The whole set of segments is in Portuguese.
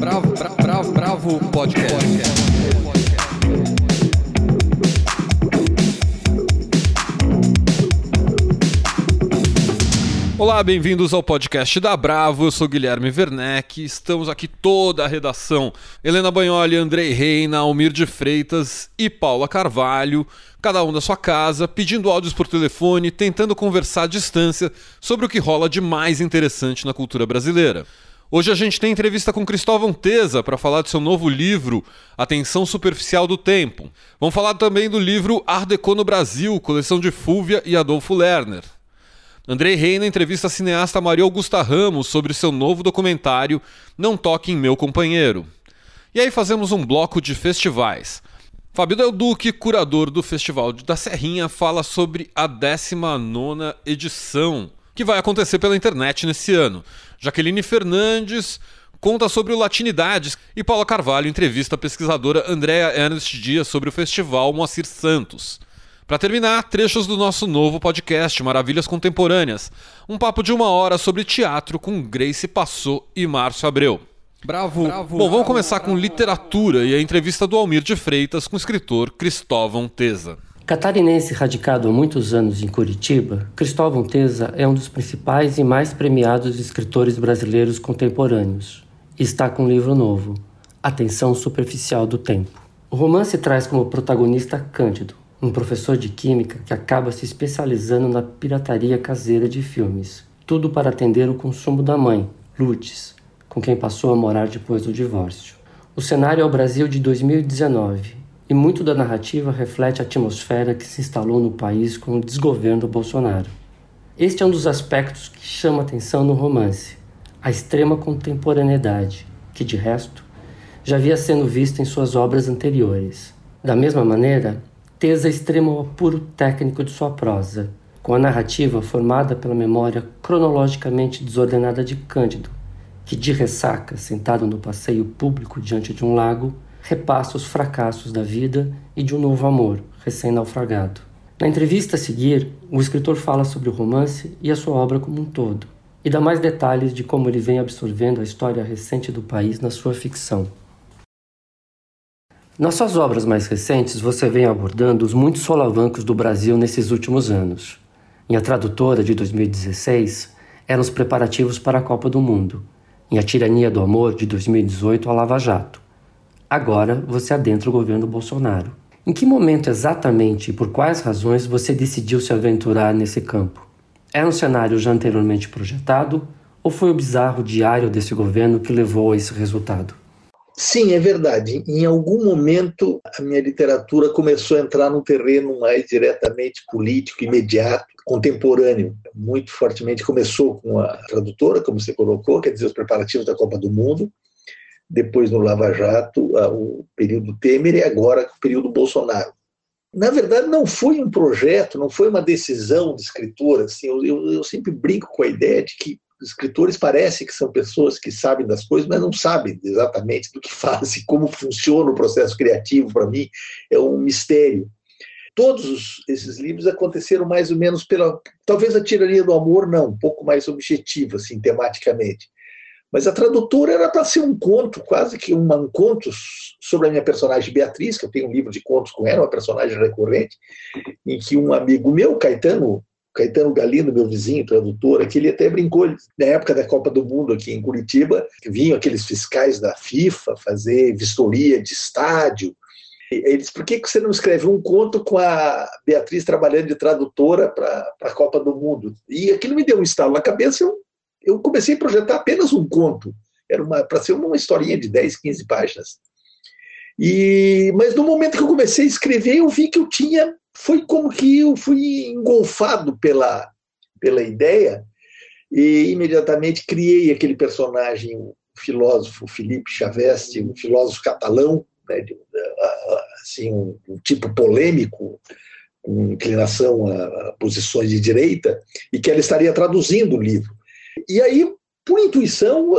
Bravo, bravo, bravo, bravo podcast. Olá, bem-vindos ao podcast da Bravo. Eu sou Guilherme Werneck. Estamos aqui toda a redação: Helena Banholi, Andrei Reina, Almir de Freitas e Paula Carvalho, cada um da sua casa, pedindo áudios por telefone, tentando conversar à distância sobre o que rola de mais interessante na cultura brasileira. Hoje a gente tem entrevista com Cristóvão Teza para falar do seu novo livro, Atenção Superficial do Tempo. Vamos falar também do livro Art Deco no Brasil, coleção de Fúvia e Adolfo Lerner. Andrei Reina entrevista a cineasta Maria Augusta Ramos sobre seu novo documentário Não Toque em Meu Companheiro. E aí fazemos um bloco de festivais. Fábio Del Duque, curador do Festival da Serrinha, fala sobre a 19 edição, que vai acontecer pela internet nesse ano. Jaqueline Fernandes conta sobre o Latinidades e Paula Carvalho entrevista a pesquisadora Andrea Ernst Dias sobre o festival Moacir Santos. Para terminar, trechos do nosso novo podcast Maravilhas Contemporâneas, um papo de uma hora sobre teatro com Grace Passou e Márcio Abreu. Bravo. Bravo. Bom, vamos começar com literatura e a entrevista do Almir de Freitas com o escritor Cristóvão Teza. Catarinense radicado há muitos anos em Curitiba, Cristóvão Teza é um dos principais e mais premiados escritores brasileiros contemporâneos e está com um livro novo, Atenção Superficial do Tempo. O romance traz como protagonista Cândido, um professor de química que acaba se especializando na pirataria caseira de filmes, tudo para atender o consumo da mãe, Lutz, com quem passou a morar depois do divórcio. O cenário é o Brasil de 2019 e muito da narrativa reflete a atmosfera que se instalou no país com o desgoverno Bolsonaro. Este é um dos aspectos que chama atenção no romance, a extrema contemporaneidade, que de resto já havia sendo vista em suas obras anteriores. Da mesma maneira, Tesa extrema o apuro técnico de sua prosa, com a narrativa formada pela memória cronologicamente desordenada de Cândido, que de ressaca, sentado no passeio público diante de um lago, repassa os fracassos da vida e de um novo amor, recém-naufragado. Na entrevista a seguir, o escritor fala sobre o romance e a sua obra como um todo, e dá mais detalhes de como ele vem absorvendo a história recente do país na sua ficção. Nas suas obras mais recentes, você vem abordando os muitos solavancos do Brasil nesses últimos anos. Em A Tradutora, de 2016, eram os preparativos para a Copa do Mundo. Em A Tirania do Amor, de 2018, a Lava Jato. Agora, você adentra o governo Bolsonaro. Em que momento exatamente e por quais razões você decidiu se aventurar nesse campo? Era um cenário já anteriormente projetado ou foi o bizarro diário desse governo que levou a esse resultado? Sim, é verdade. Em algum momento, a minha literatura começou a entrar num terreno mais diretamente político, imediato, contemporâneo. Muito fortemente começou com a tradutora, como você colocou, quer dizer, os preparativos da Copa do Mundo. Depois, no Lava Jato, o período Temer e agora o período Bolsonaro. Na verdade, não foi um projeto, não foi uma decisão de escritor. Assim, eu, eu, eu sempre brinco com a ideia de que escritores parecem que são pessoas que sabem das coisas, mas não sabem exatamente do que fazem, como funciona o processo criativo, para mim, é um mistério. Todos esses livros aconteceram mais ou menos pela. Talvez a tirania do amor, não, um pouco mais objetiva, assim, tematicamente. Mas a tradutora era para ser um conto, quase que um, um conto sobre a minha personagem Beatriz, que eu tenho um livro de contos com ela, uma personagem recorrente, em que um amigo meu, Caetano Caetano Galindo, meu vizinho, tradutor, que ele até brincou, na época da Copa do Mundo aqui em Curitiba, vinham aqueles fiscais da FIFA fazer vistoria de estádio. Ele disse, por que você não escreve um conto com a Beatriz trabalhando de tradutora para a Copa do Mundo? E aquilo me deu um estalo na cabeça, eu, eu comecei a projetar apenas um conto. Era para ser uma historinha de 10, 15 páginas. E, mas no momento que eu comecei a escrever, eu vi que eu tinha foi como que eu fui engolfado pela, pela ideia e imediatamente criei aquele personagem, o filósofo Felipe Chaveste, um filósofo catalão, né, de, assim, um, um, tipo polêmico, com inclinação a, a posições de direita, e que ela estaria traduzindo o livro. E aí por intuição,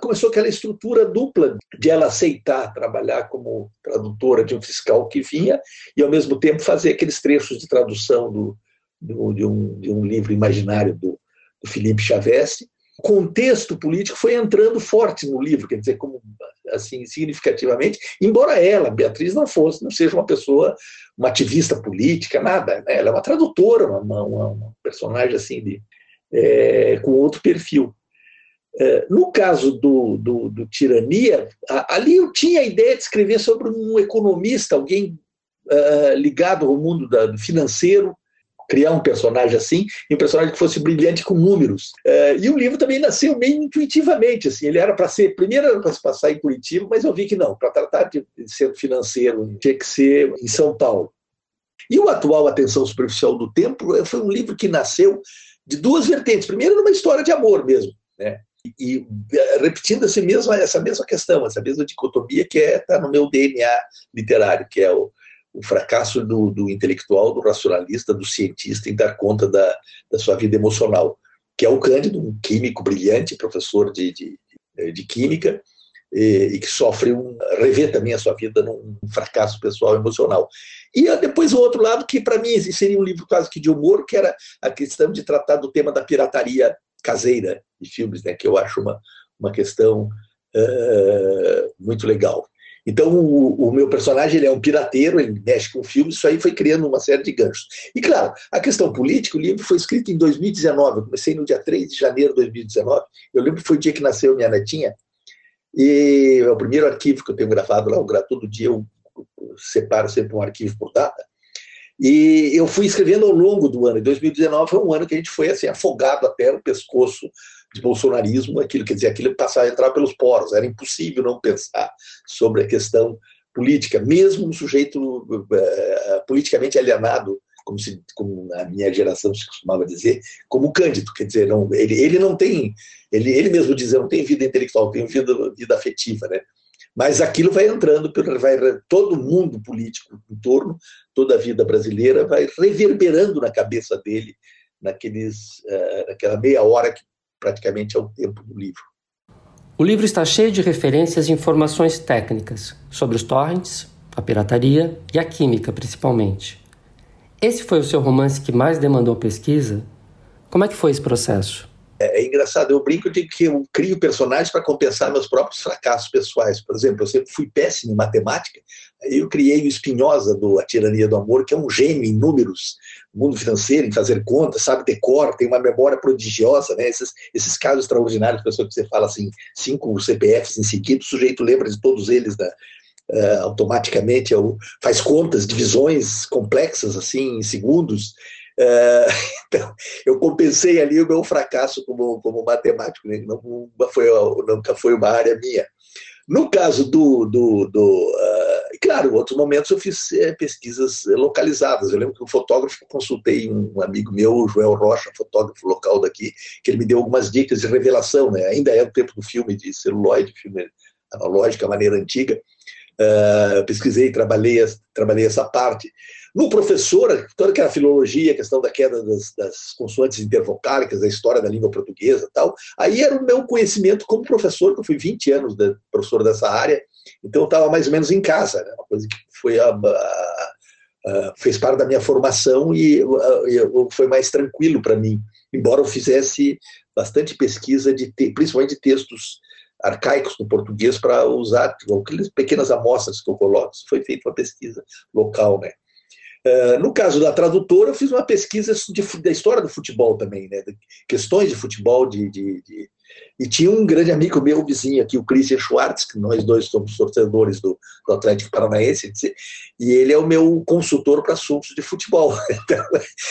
começou aquela estrutura dupla de ela aceitar trabalhar como tradutora de um fiscal que vinha e, ao mesmo tempo, fazer aqueles trechos de tradução do, do de, um, de, um, livro imaginário do, do Felipe Chaveste. O contexto político foi entrando forte no livro, quer dizer, como assim significativamente, embora ela, Beatriz, não fosse, não seja uma pessoa, uma ativista política, nada. Né? Ela é uma tradutora, uma, uma, uma personagem assim de, é, com outro perfil. É, no caso do, do, do Tirania, a, ali eu tinha a ideia de escrever sobre um economista, alguém uh, ligado ao mundo da, do financeiro, criar um personagem assim, e um personagem que fosse brilhante com números. Uh, e o livro também nasceu meio intuitivamente, assim, ele era para ser, primeiro era para se passar em Curitiba, mas eu vi que não, para tratar de, de ser financeiro, tinha que ser em São Paulo. E o atual Atenção Superficial do Tempo foi um livro que nasceu de duas vertentes. Primeiro, numa história de amor mesmo, né? E, e repetindo essa mesma, essa mesma questão, essa mesma dicotomia que está é, tá no meu DNA literário, que é o, o fracasso do, do, intelectual, do racionalista, do cientista em dar conta da, da sua vida emocional, que é o Cândido, um químico brilhante, professor de, de, de química, e, e, que sofre um. revê também a sua vida num fracasso pessoal emocional. E depois o outro lado, que para mim seria um livro quase que de humor, que era a questão de tratar do tema da pirataria caseira de filmes, né, que eu acho uma, uma questão uh, muito legal. Então, o, o, meu personagem ele é um pirateiro, ele mexe com filmes, isso aí foi criando uma série de ganchos. E, claro, a questão política, o livro foi escrito em 2019, eu comecei no dia 3 de janeiro de 2019, eu lembro que foi o dia que nasceu minha netinha, e é o primeiro arquivo que eu tenho gravado lá, eu gravo todo dia, eu separo sempre um arquivo por data, e eu fui escrevendo ao longo do ano. E 2019 foi um ano que a gente foi assim afogado até no pescoço de bolsonarismo, aquilo quer dizer, aquilo passava a entrar pelos poros. Era impossível não pensar sobre a questão política, mesmo um sujeito uh, politicamente alienado, como, se, como a minha geração se costumava dizer, como Cândido. Quer dizer, não, ele, ele não tem, ele, ele mesmo diz, não tem vida intelectual, tem vida, vida afetiva, né? Mas aquilo vai entrando, vai, todo mundo político em torno, toda a vida brasileira vai reverberando na cabeça dele, naqueles, uh, naquela meia hora que praticamente é o tempo do livro. O livro está cheio de referências e informações técnicas sobre os torrents, a pirataria e a química, principalmente. Esse foi o seu romance que mais demandou pesquisa? Como é que foi esse processo? É, é engraçado, eu brinco de que eu crio personagens para compensar meus próprios fracassos pessoais. Por exemplo, eu sempre fui péssimo em matemática, eu criei o Espinhosa do A Tirania do Amor, que é um gênio em números, mundo financeiro, em fazer contas, sabe decor, tem uma memória prodigiosa, né? Esses, esses casos extraordinários, pessoa que você fala assim, cinco CPFs em seguida, o sujeito lembra de todos eles da, Uh, automaticamente, eu, faz contas, divisões complexas assim em segundos. É, então, eu compensei ali o meu fracasso como, como matemático, né? nunca, foi, nunca foi uma área minha. No caso do. do, do uh, claro, em outros momentos eu fiz é, pesquisas localizadas. Eu lembro que um fotógrafo, consultei um amigo meu, Joel Rocha, fotógrafo local daqui, que ele me deu algumas dicas de revelação. Né? Ainda é o tempo do filme de celuloide, filme analógico, a maneira antiga. Uh, pesquisei, trabalhei, trabalhei essa parte. No professor, toda aquela filologia, a questão da queda das, das consoantes intervocálicas, da história da língua portuguesa tal, aí era o meu conhecimento como professor, que eu fui 20 anos de, professor dessa área, então eu estava mais ou menos em casa, né? uma coisa que foi a, a, a, fez parte da minha formação e foi mais tranquilo para mim, embora eu fizesse bastante pesquisa, de principalmente de textos arcaicos no português para usar, pequenas amostras que eu coloco. Isso foi feito uma pesquisa local, né? Eh, no caso da tradutora, eu fiz uma pesquisa de, da história do futebol também, né? questões de futebol, de, de, de, e tinha um grande amigo meu, vizinho aqui, o Christian Schwartz, que nós dois somos torcedores do, do Atlético Paranaense, e ele é o meu consultor para assuntos de futebol. Então,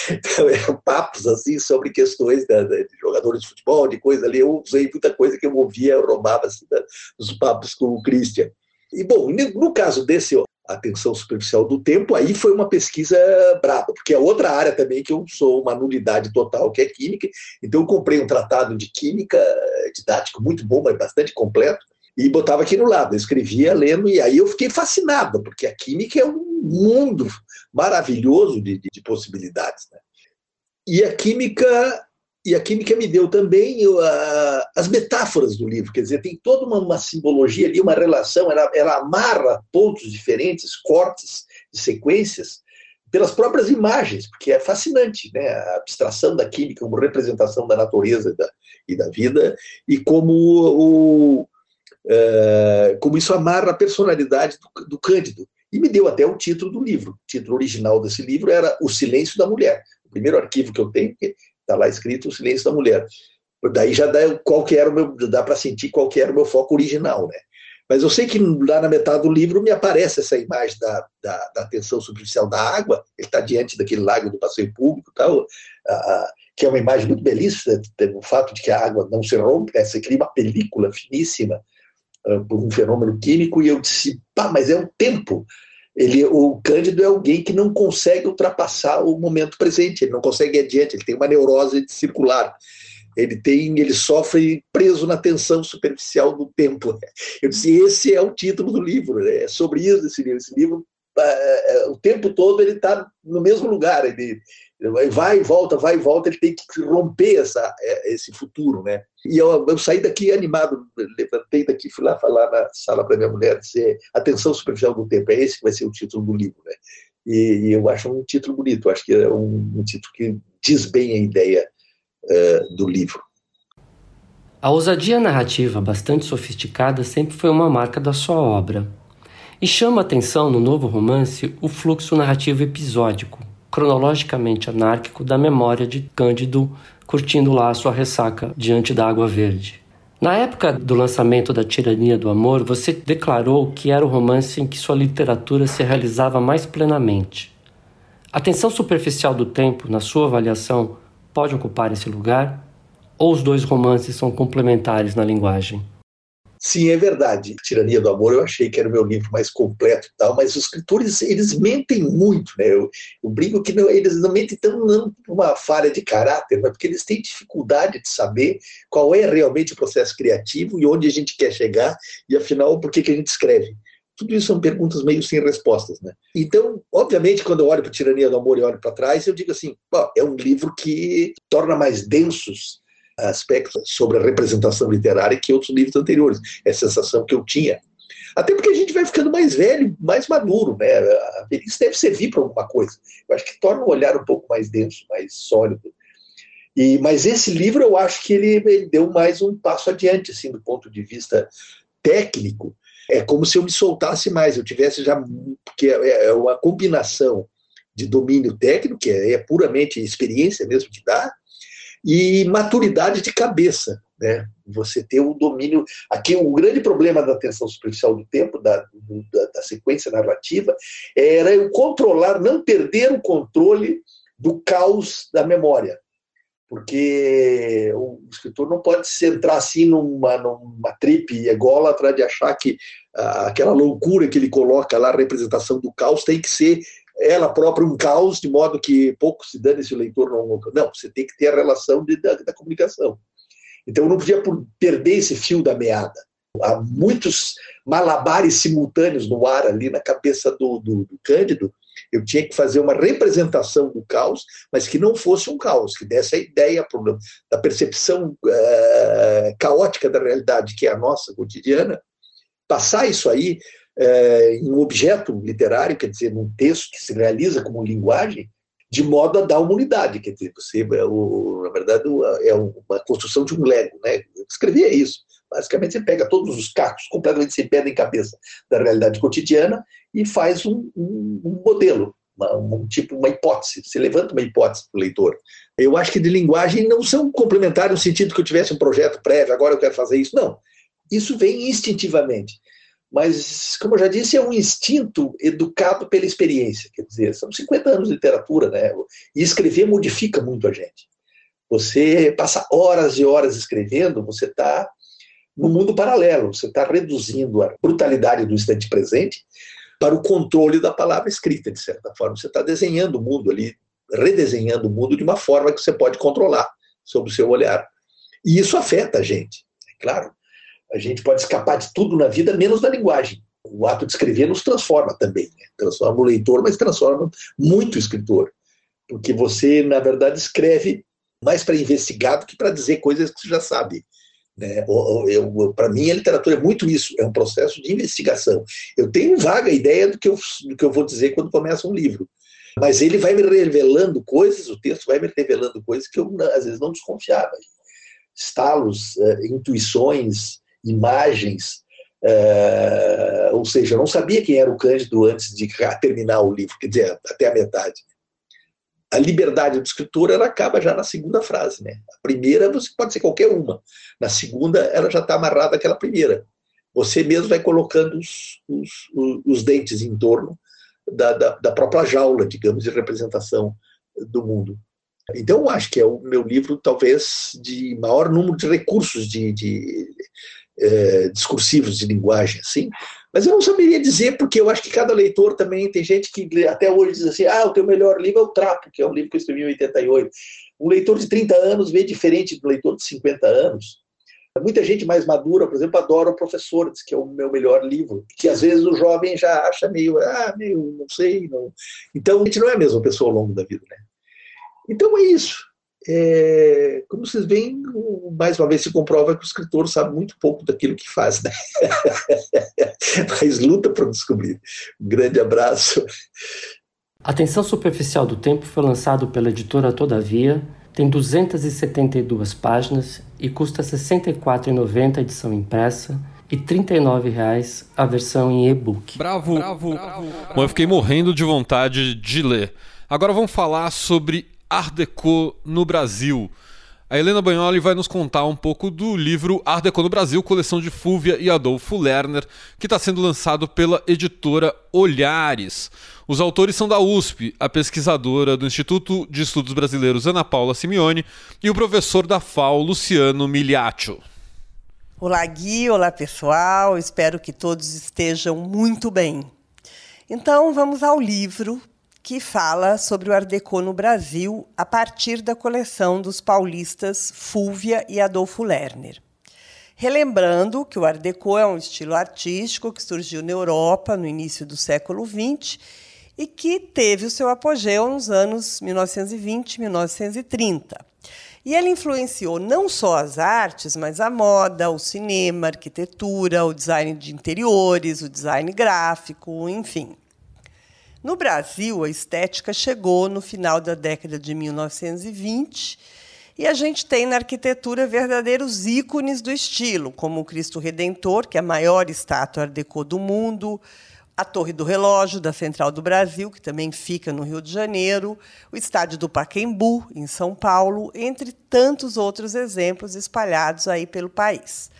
então eram papos assim sobre questões da, da, de jogadores de futebol, de coisa ali. Eu usei muita coisa que eu ouvia, eu roubava assim, da, dos papos com o Christian. E, bom, no caso desse atenção superficial do tempo, aí foi uma pesquisa braba, porque é outra área também que eu sou uma nulidade total, que é química. Então eu comprei um tratado de química didático muito bom, mas bastante completo, e botava aqui no lado, eu escrevia lendo, e aí eu fiquei fascinado, porque a química é um mundo maravilhoso de, de, de possibilidades. Né? E a química e a química me deu também as metáforas do livro, quer dizer, tem toda uma, uma simbologia ali, uma relação, ela, ela, amarra pontos diferentes, cortes sequências, pelas próprias imagens, porque é fascinante, né? a abstração da química como representação da natureza e da, e da vida, e como o, uh, como isso amarra a personalidade do, do Cândido. E me deu até o título do livro. O título original desse livro era O Silêncio da Mulher. O primeiro arquivo que eu tenho, está lá escrito O Silêncio da Mulher. Daí já dá qual que era o meu, dá para sentir qual que era o meu foco original, né? Mas eu sei que lá na metade do livro me aparece essa imagem da, da, da tensão superficial da água, ele está diante daquele lago do passeio público, tal, que é uma imagem muito belíssima, o fato de que a água não se rompe, né, você cria uma película finíssima uh, por um fenômeno químico, e eu disse, pá, mas é o tempo. Ele, o Cândido é alguém que não consegue ultrapassar o momento presente, ele não consegue ir adiante, ele tem uma neurose circular ele tem, ele sofre preso na tensão superficial do tempo. Eu disse, esse é o título do livro, é sobre isso esse livro. Esse livro, é, é, o tempo todo ele está no mesmo lugar, ele, vai e volta, vai e volta, ele tem que romper essa, é, esse futuro, né? E eu, eu saí daqui animado, levantei daqui, fui lá falar na sala para minha mulher, dizer, atenção superficial do tempo, é esse que vai ser o título do livro, né? E, e eu acho um título bonito, acho que é um, um título que diz bem a ideia uh, do livro. A ousadia narrativa bastante sofisticada sempre foi uma marca da sua obra. E chama atenção no novo romance o fluxo narrativo episódico, cronologicamente anárquico da memória de Cândido curtindo lá a sua ressaca diante da água verde. Na época do lançamento da Tirania do Amor, você declarou que era o romance em que sua literatura se realizava mais plenamente. A tensão superficial do tempo, na sua avaliação, pode ocupar esse lugar? Ou os dois romances são complementares na linguagem? Sim, é verdade. Tirania do Amor eu achei que era o meu livro mais completo e tal, mas os escritores, eles mentem muito, né? Eu, eu brinco que não, eles não mentem tão não uma falha de caráter, mas porque eles têm dificuldade de saber qual é realmente o processo criativo e onde a gente quer chegar e, afinal, por que, que a gente escreve. Tudo isso são perguntas meio sem respostas, né? Então, obviamente, quando eu olho para Tirania do Amor e olho para trás, eu digo assim, é um livro que torna mais densos aspectos sobre a representação literária que outros livros anteriores. É a sensação que eu tinha. Até porque a gente vai ficando mais velho, mais maduro, né? A velhice deve servir para alguma coisa. Eu acho que torna o olhar um pouco mais denso, mais sólido. E, mas esse livro eu acho que ele, ele deu mais um passo adiante, assim, do ponto de vista técnico, é como se eu me soltasse mais, eu tivesse já. Porque é, é uma combinação de domínio técnico, que é, é puramente experiência mesmo que dá, e maturidade de cabeça. Né? Você ter o domínio. Aqui, o grande problema da atenção superficial do tempo, da, da, da sequência narrativa, era eu controlar, não perder o controle do caos da memória porque o escritor não pode se entrar assim numa, numa trip ególatra de achar que ah, aquela loucura que ele coloca lá, a representação do caos, tem que ser ela própria um caos, de modo que pouco se dane se o leitor não. Não, você tem que ter a relação de, da, da comunicação. Então eu não podia perder esse fio da meada. Há muitos malabares simultâneos no ar ali na cabeça do, do, do Cândido, eu tinha que fazer uma representação do caos, mas que não fosse um caos, que desse a ideia da percepção uh, caótica da realidade, que é a nossa cotidiana, passar isso aí uh, em um objeto literário, quer dizer, num texto que se realiza como linguagem, de modo a dar uma unidade, quer dizer, você, é o, na verdade, é uma construção de um Lego, né? Escrevia isso. Basicamente, você pega todos os cacos completamente sem pé nem cabeça da realidade cotidiana e faz um, um, um modelo, uma, um tipo, uma hipótese. Você levanta uma hipótese para o leitor. Eu acho que de linguagem não são complementares no sentido que eu tivesse um projeto prévio, agora eu quero fazer isso. Não. Isso vem instintivamente. Mas, como eu já disse, é um instinto educado pela experiência. Quer dizer, são 50 anos de literatura, né? E escrever modifica muito a gente. Você passa horas e horas escrevendo, você está no mundo paralelo. Você está reduzindo a brutalidade do instante presente para o controle da palavra escrita, de certa forma. Você está desenhando o mundo ali, redesenhando o mundo de uma forma que você pode controlar sob o seu olhar. E isso afeta a gente, é claro. A gente pode escapar de tudo na vida, menos da linguagem. O ato de escrever nos transforma também. Né? Transforma o leitor, mas transforma muito o escritor. Porque você, na verdade, escreve mais para investigar do que para dizer coisas que você já sabe. Né? Para mim, a literatura é muito isso, é um processo de investigação. Eu tenho vaga ideia do que eu, do que eu vou dizer quando começa um livro, mas ele vai me revelando coisas, o texto vai me revelando coisas que eu, às vezes, não desconfiava. Estalos, uh, intuições, imagens, É, ou seja, eu não sabia quem era o Cândido antes de terminar o livro, quer dizer, até a metade. A liberdade do escritor ela acaba já na segunda frase. Né? A primeira você pode ser qualquer uma, na segunda ela já está amarrada àquela primeira. Você mesmo vai colocando os, os, os dentes em torno da, da, da própria jaula, digamos, de representação do mundo. Então, acho que é o meu livro, talvez, de maior número de recursos de, de é, discursivos de linguagem, assim. Mas eu não saberia dizer, porque eu acho que cada leitor também tem gente que até hoje diz assim: ah, o teu melhor livro é o Trapo, que é um livro que eu escrevi em 88. Um leitor de 30 anos vê diferente do leitor de 50 anos. Muita gente mais madura, por exemplo, adora o Professor, diz que é o meu melhor livro, que às vezes o jovem já acha meio, ah, meio, não sei, não. Então a gente não é a mesma pessoa ao longo da vida, né? Então é isso. É, como vocês veem, mais uma vez se comprova que o escritor sabe muito pouco daquilo que faz, né? mas luta para descobrir. Um grande abraço. Atenção Superficial do Tempo foi lançado pela editora Todavia, tem 272 páginas e custa R$ 64,90 a edição impressa e R$ 39,00 a versão em e-book. Bravo, bravo, bravo. Bom, eu fiquei morrendo de vontade de ler. Agora vamos falar sobre Art Deco no Brasil. A Helena Bagnoli vai nos contar um pouco do livro Art Deco no Brasil, coleção de Fúvia e Adolfo Lerner, que está sendo lançado pela editora Olhares. Os autores são da USP, a pesquisadora do Instituto de Estudos Brasileiros Ana Paula Simeone e o professor da FAO Luciano Miliaccio. Olá, Gui, olá pessoal, espero que todos estejam muito bem. Então vamos ao livro que fala sobre o Art Deco no Brasil a partir da coleção dos paulistas Fúvia e Adolfo Lerner. Relembrando que o Art Deco é um estilo artístico que surgiu na Europa no início do século XX e que teve o seu apogeu nos anos 1920 e 1930. E ele influenciou não só as artes, mas a moda, o cinema, a arquitetura, o design de interiores, o design gráfico, enfim. No Brasil, a estética chegou no final da década de 1920 e a gente tem na arquitetura verdadeiros ícones do estilo, como o Cristo Redentor, que é a maior estátua Art Deco do mundo, a Torre do Relógio da Central do Brasil, que também fica no Rio de Janeiro, o Estádio do Paquembu, em São Paulo, entre tantos outros exemplos espalhados aí pelo país.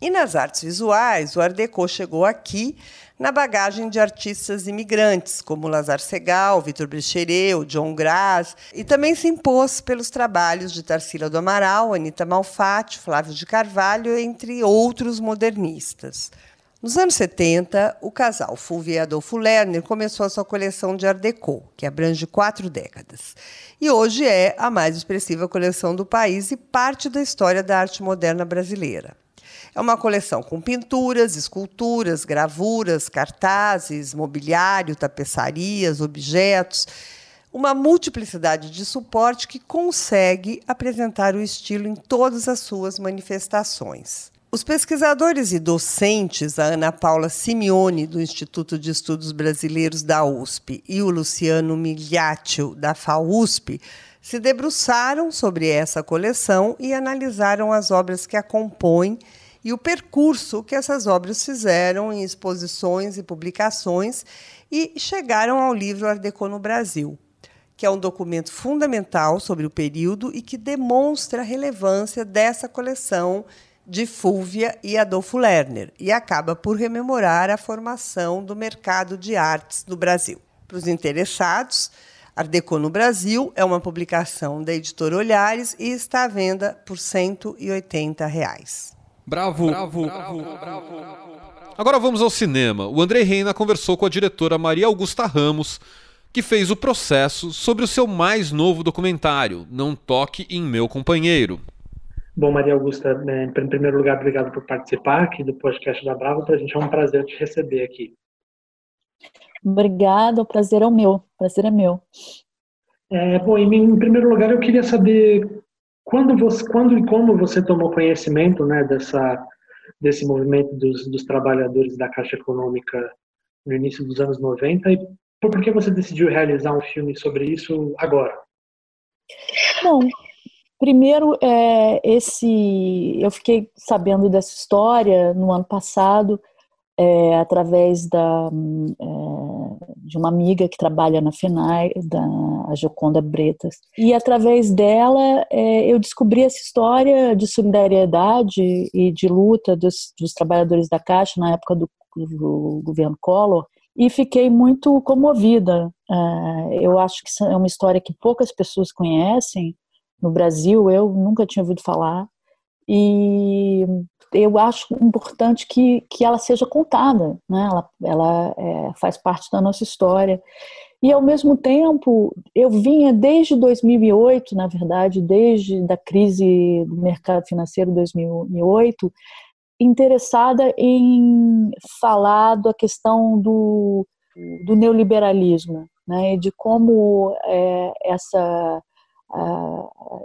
E nas artes visuais, o Art Deco chegou aqui na bagagem de artistas imigrantes, como Lazar Segal, Vitor Brecheret, John Graz, e também se impôs pelos trabalhos de Tarsila do Amaral, Anita Malfatti, Flávio de Carvalho, entre outros modernistas. Nos anos 70, o casal Fulvio e Adolfo Lerner começou a sua coleção de Art Deco, que abrange quatro décadas. E hoje é a mais expressiva coleção do país e parte da história da arte moderna brasileira. É uma coleção com pinturas, esculturas, gravuras, cartazes, mobiliário, tapeçarias, objetos, uma multiplicidade de suporte que consegue apresentar o estilo em todas as suas manifestações. Os pesquisadores e docentes, a Ana Paula Simeone, do Instituto de Estudos Brasileiros da USP, e o Luciano Migliaccio, da FAUSP, se debruçaram sobre essa coleção e analisaram as obras que a compõem e o percurso que essas obras fizeram em exposições e publicações e chegaram ao livro Art Deco no Brasil, que é um documento fundamental sobre o período e que demonstra a relevância dessa coleção de Fúvia e Adolfo Lerner e acaba por rememorar a formação do mercado de artes no Brasil. Para os interessados, Art Deco no Brasil é uma publicação da editora Olhares e está à venda por 180 reais. Bravo. Bravo. Bravo. Bravo. Agora vamos ao cinema. O André Reina conversou com a diretora Maria Augusta Ramos, que fez o processo sobre o seu mais novo documentário, Não Toque em Meu Companheiro. Bom, Maria Augusta, né, em primeiro lugar, obrigado por participar aqui do podcast da Bravo. Para a gente é um prazer te receber aqui. Obrigada, o prazer é o meu. O prazer é meu. É, bom, em primeiro lugar, eu queria saber quando, você, quando e como você tomou conhecimento né, dessa, desse movimento dos, dos trabalhadores da Caixa Econômica no início dos anos 90 e por que você decidiu realizar um filme sobre isso agora? Bom, primeiro, é, esse, eu fiquei sabendo dessa história no ano passado, é, através da, é, de uma amiga que trabalha na FENAI, da Joconda Bretas. E através dela é, eu descobri essa história de solidariedade e de luta dos, dos trabalhadores da Caixa na época do, do governo Collor e fiquei muito comovida. É, eu acho que é uma história que poucas pessoas conhecem no Brasil, eu nunca tinha ouvido falar. E eu acho importante que, que ela seja contada, né? ela, ela é, faz parte da nossa história. E, ao mesmo tempo, eu vinha desde 2008, na verdade, desde da crise do mercado financeiro 2008, interessada em falar da questão do, do neoliberalismo, né, de como é, essa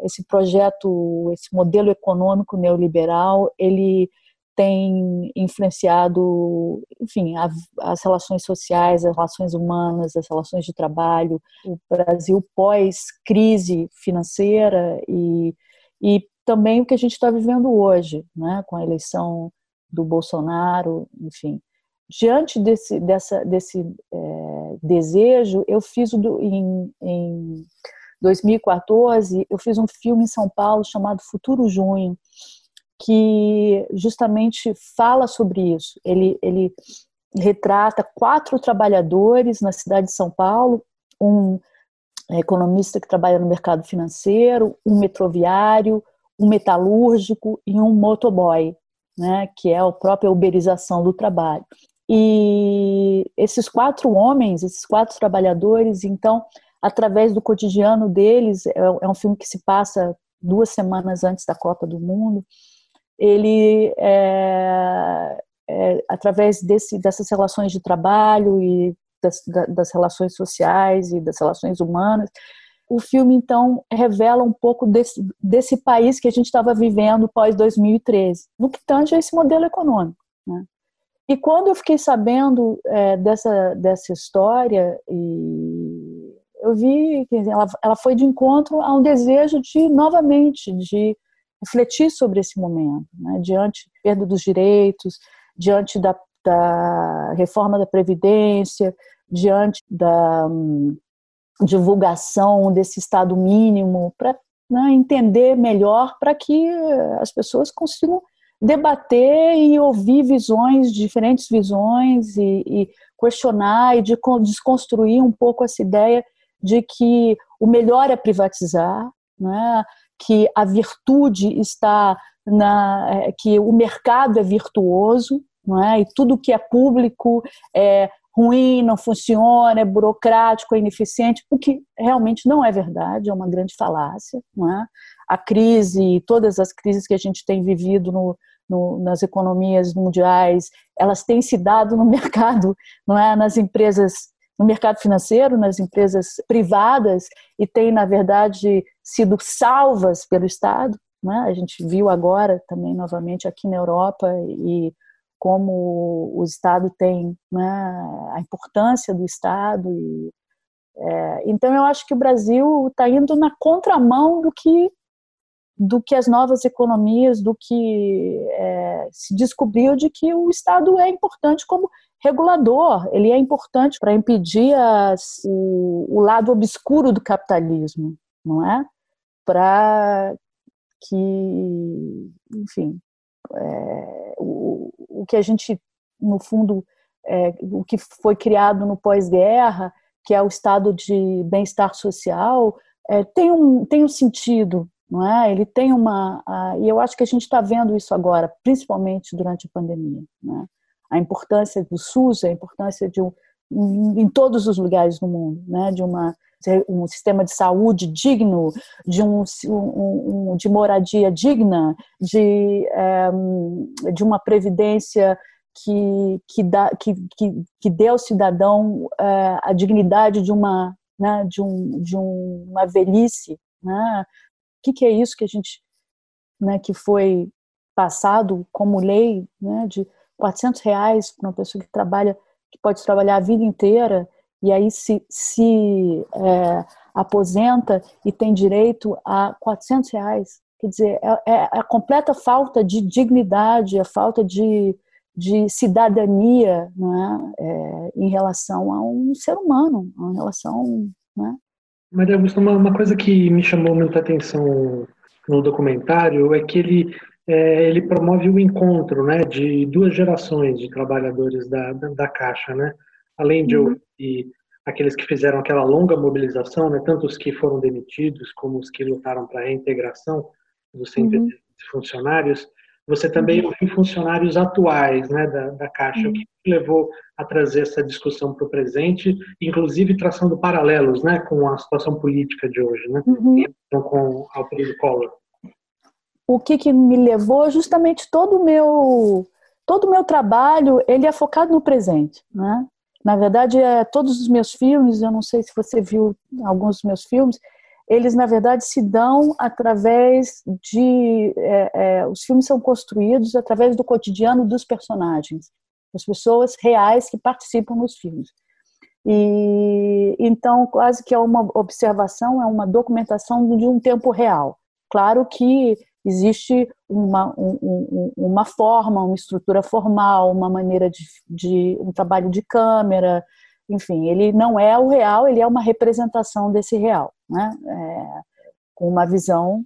esse projeto, esse modelo econômico neoliberal, ele tem influenciado, enfim, as relações sociais, as relações humanas, as relações de trabalho, o Brasil pós-crise financeira e, e também o que a gente está vivendo hoje, né, com a eleição do Bolsonaro, enfim. Diante desse, dessa, desse é, desejo, eu fiz em, em 2014, eu fiz um filme em São Paulo chamado Futuro Junho, que justamente fala sobre isso. Ele, ele retrata quatro trabalhadores na cidade de São Paulo, um economista que trabalha no mercado financeiro, um metroviário, um metalúrgico e um motoboy, né, que é a própria uberização do trabalho. E esses quatro homens, esses quatro trabalhadores, então, através do cotidiano deles. É, é, um filme que se passa duas semanas antes da Copa do Mundo. Ele, é, é, através desse, dessas relações de trabalho e das, das relações sociais e das relações humanas, o filme então revela um pouco desse, desse país que a gente estava vivendo pós 2013, no que tange a esse modelo econômico. Né? E quando eu fiquei sabendo é, dessa, dessa história e eu vi que ela, ela foi de encontro a um desejo de, novamente, de refletir sobre esse momento, né, diante da perda dos direitos, diante da, da reforma da Previdência, diante da hum, divulgação desse Estado mínimo, para né, entender melhor, para que as pessoas consigam debater e ouvir visões, diferentes visões, e, e questionar e de desconstruir um pouco essa ideia de que o melhor é privatizar, né? que a virtude está na é, que o mercado é virtuoso, não é? E tudo que é público é ruim, não funciona, é burocrático, é ineficiente, o que realmente não é verdade, é uma grande falácia, não é? A crise, todas as crises que a gente tem vivido no, no, nas economias mundiais, elas têm se dado no mercado, não é? Nas empresas no mercado financeiro, nas empresas privadas, e têm, na verdade, sido salvas pelo Estado. Né? A gente viu agora também, novamente, aqui na Europa, e como o Estado tem né, a importância do Estado. E, é, então, eu acho que o Brasil está indo na contramão do que do que as novas economias, do que é, se descobriu de que o Estado é importante como regulador, ele é importante para impedir as, o, o lado obscuro do capitalismo, não é? Para que, enfim, é, o, o que a gente, no fundo, é, o que foi criado no pós-guerra, que é o estado de bem-estar social, é, tem, um, tem um sentido, não é? Ele tem uma. A, e eu acho que a gente está vendo isso agora, principalmente durante a pandemia. Não é? a importância do SUS, a importância de um, em, todos os lugares do mundo, né, de uma um sistema de saúde digno, de um, um, um de moradia digna, de, um, de uma previdência que, que, dá, que, que, que dê ao cidadão uh, a dignidade de uma, né, de, um, de uma velhice. Né? O que, que é isso que a gente, né, que foi passado como lei, né, de 400 reais para uma pessoa que trabalha, que pode trabalhar a vida inteira, e aí se, se é, aposenta e tem direito a 400 reais. Quer dizer, é, é a completa falta de dignidade, a falta de, de cidadania né, é, em relação a um ser humano, em relação. Né? Maria Augusta, uma, uma coisa que me chamou muita atenção no documentário é que ele, é, ele promove o encontro né, de duas gerações de trabalhadores da, da, da Caixa. Né? Além de uhum. aqueles que fizeram aquela longa mobilização, né, tanto os que foram demitidos como os que lutaram para a reintegração, dos uhum. funcionários, você também uhum. ouviu funcionários atuais né, da, da Caixa. Uhum. O que levou a trazer essa discussão para o presente, inclusive traçando paralelos né, com a situação política de hoje, né, uhum. com o período Collor? O que, que me levou justamente todo o meu todo o meu trabalho ele é focado no presente, né? Na verdade, é, todos os meus filmes, eu não sei se você viu alguns dos meus filmes, eles na verdade se dão através de é, é, os filmes são construídos através do cotidiano dos personagens das pessoas reais que participam nos filmes. E então quase que é uma observação é uma documentação de um tempo real. Claro que existe uma, um, uma forma uma estrutura formal uma maneira de, de um trabalho de câmera enfim, ele não é o real, ele é uma representação desse real, né? É, com uma visão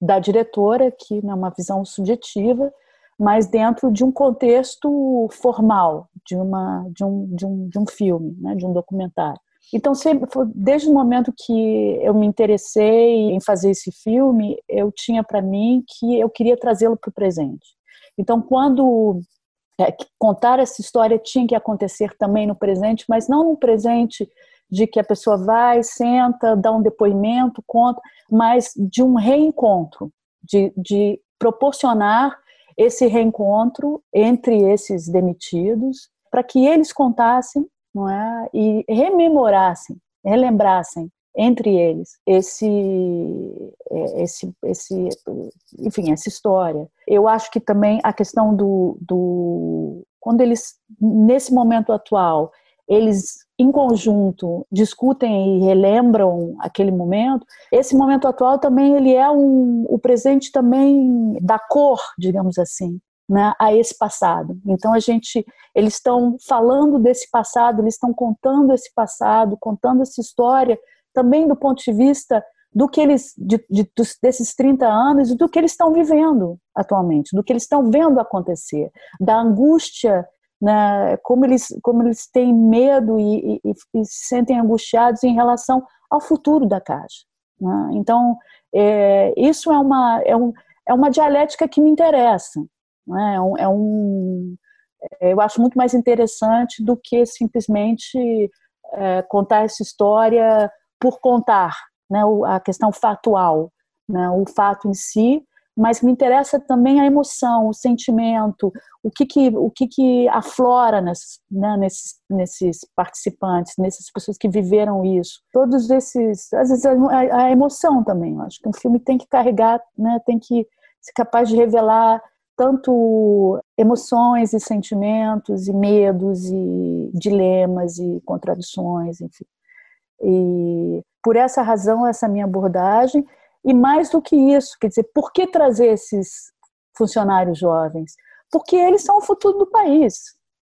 da diretora, que é uma visão subjetiva, mas dentro de um contexto formal, de, uma, de, um, de, um, de um filme, né? de um documentário. Então, sempre, desde o momento que eu me interessei em fazer esse filme, eu tinha para mim que eu queria trazê-lo para o presente. Então, quando é, contar essa história tinha que acontecer também no presente, mas não no presente de que a pessoa vai, senta, dá um depoimento, conta, mas de um reencontro, de, de proporcionar esse reencontro entre esses demitidos, para que eles contassem não é? e rememorassem, relembrassem entre eles esse, é, esse, esse, enfim, essa história. Eu acho que também a questão do, do quando eles nesse momento atual eles em conjunto discutem e relembram aquele momento. Esse momento atual também ele é um, o presente também da cor, digamos assim, né, a esse passado. Então a gente, eles estão falando desse passado, eles estão contando esse passado, contando essa história também do ponto de vista do que eles de, de, desses 30 anos e do que eles estão vivendo atualmente, do que eles estão vendo acontecer, da angústia, né, como eles como eles têm medo e, e, e se sentem angustiados em relação ao futuro da caixa. Né? Então é, isso é uma é, um, é uma dialética que me interessa. Né? É, um, é um é, eu acho muito mais interessante do que simplesmente é, contar essa história por contar, né, a questão factual, né, o fato em si, mas me interessa também a emoção, o sentimento, o que que, o que, que aflora nesses, né, nesses, nesses participantes, nessas pessoas que viveram isso. Todos esses, às vezes a, a emoção também. Eu acho que um filme tem que carregar, né, tem que ser capaz de revelar tanto emoções e sentimentos e medos e dilemas e contradições, enfim. E por essa razão, essa minha abordagem. E mais do que isso, quer dizer, por que trazer esses funcionários jovens? Porque eles são o futuro do país.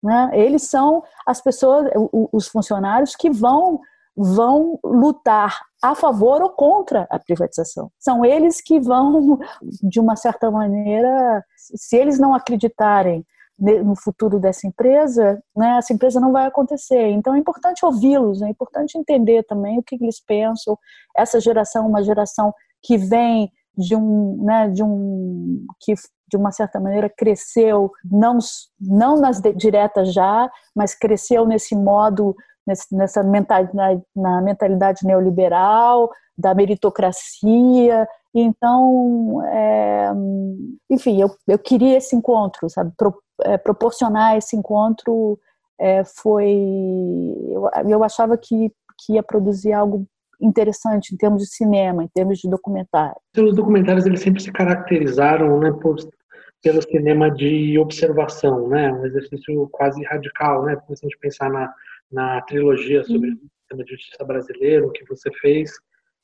Né? Eles são as pessoas, os funcionários que vão vão lutar a favor ou contra a privatização. São eles que vão, de uma certa maneira, se eles não acreditarem no futuro dessa empresa, né, essa empresa não vai acontecer. Então é importante ouvi-los, é importante entender também o que eles pensam. Essa geração, uma geração que vem de um, né, de um que de uma certa maneira cresceu não não nas diretas já, mas cresceu nesse modo nessa mentalidade, na mentalidade neoliberal da meritocracia. Então é, enfim eu, eu queria esse encontro sabe? É, proporcionar esse encontro é, foi eu, eu achava que, que ia produzir algo interessante em termos de cinema, em termos de documentário. Os documentários eles sempre se caracterizaram né, por, pelo cinema de observação, né, um exercício quase radical, né, se a gente pensar na, na trilogia sobre uhum. sistema de justiça brasileiro, que você fez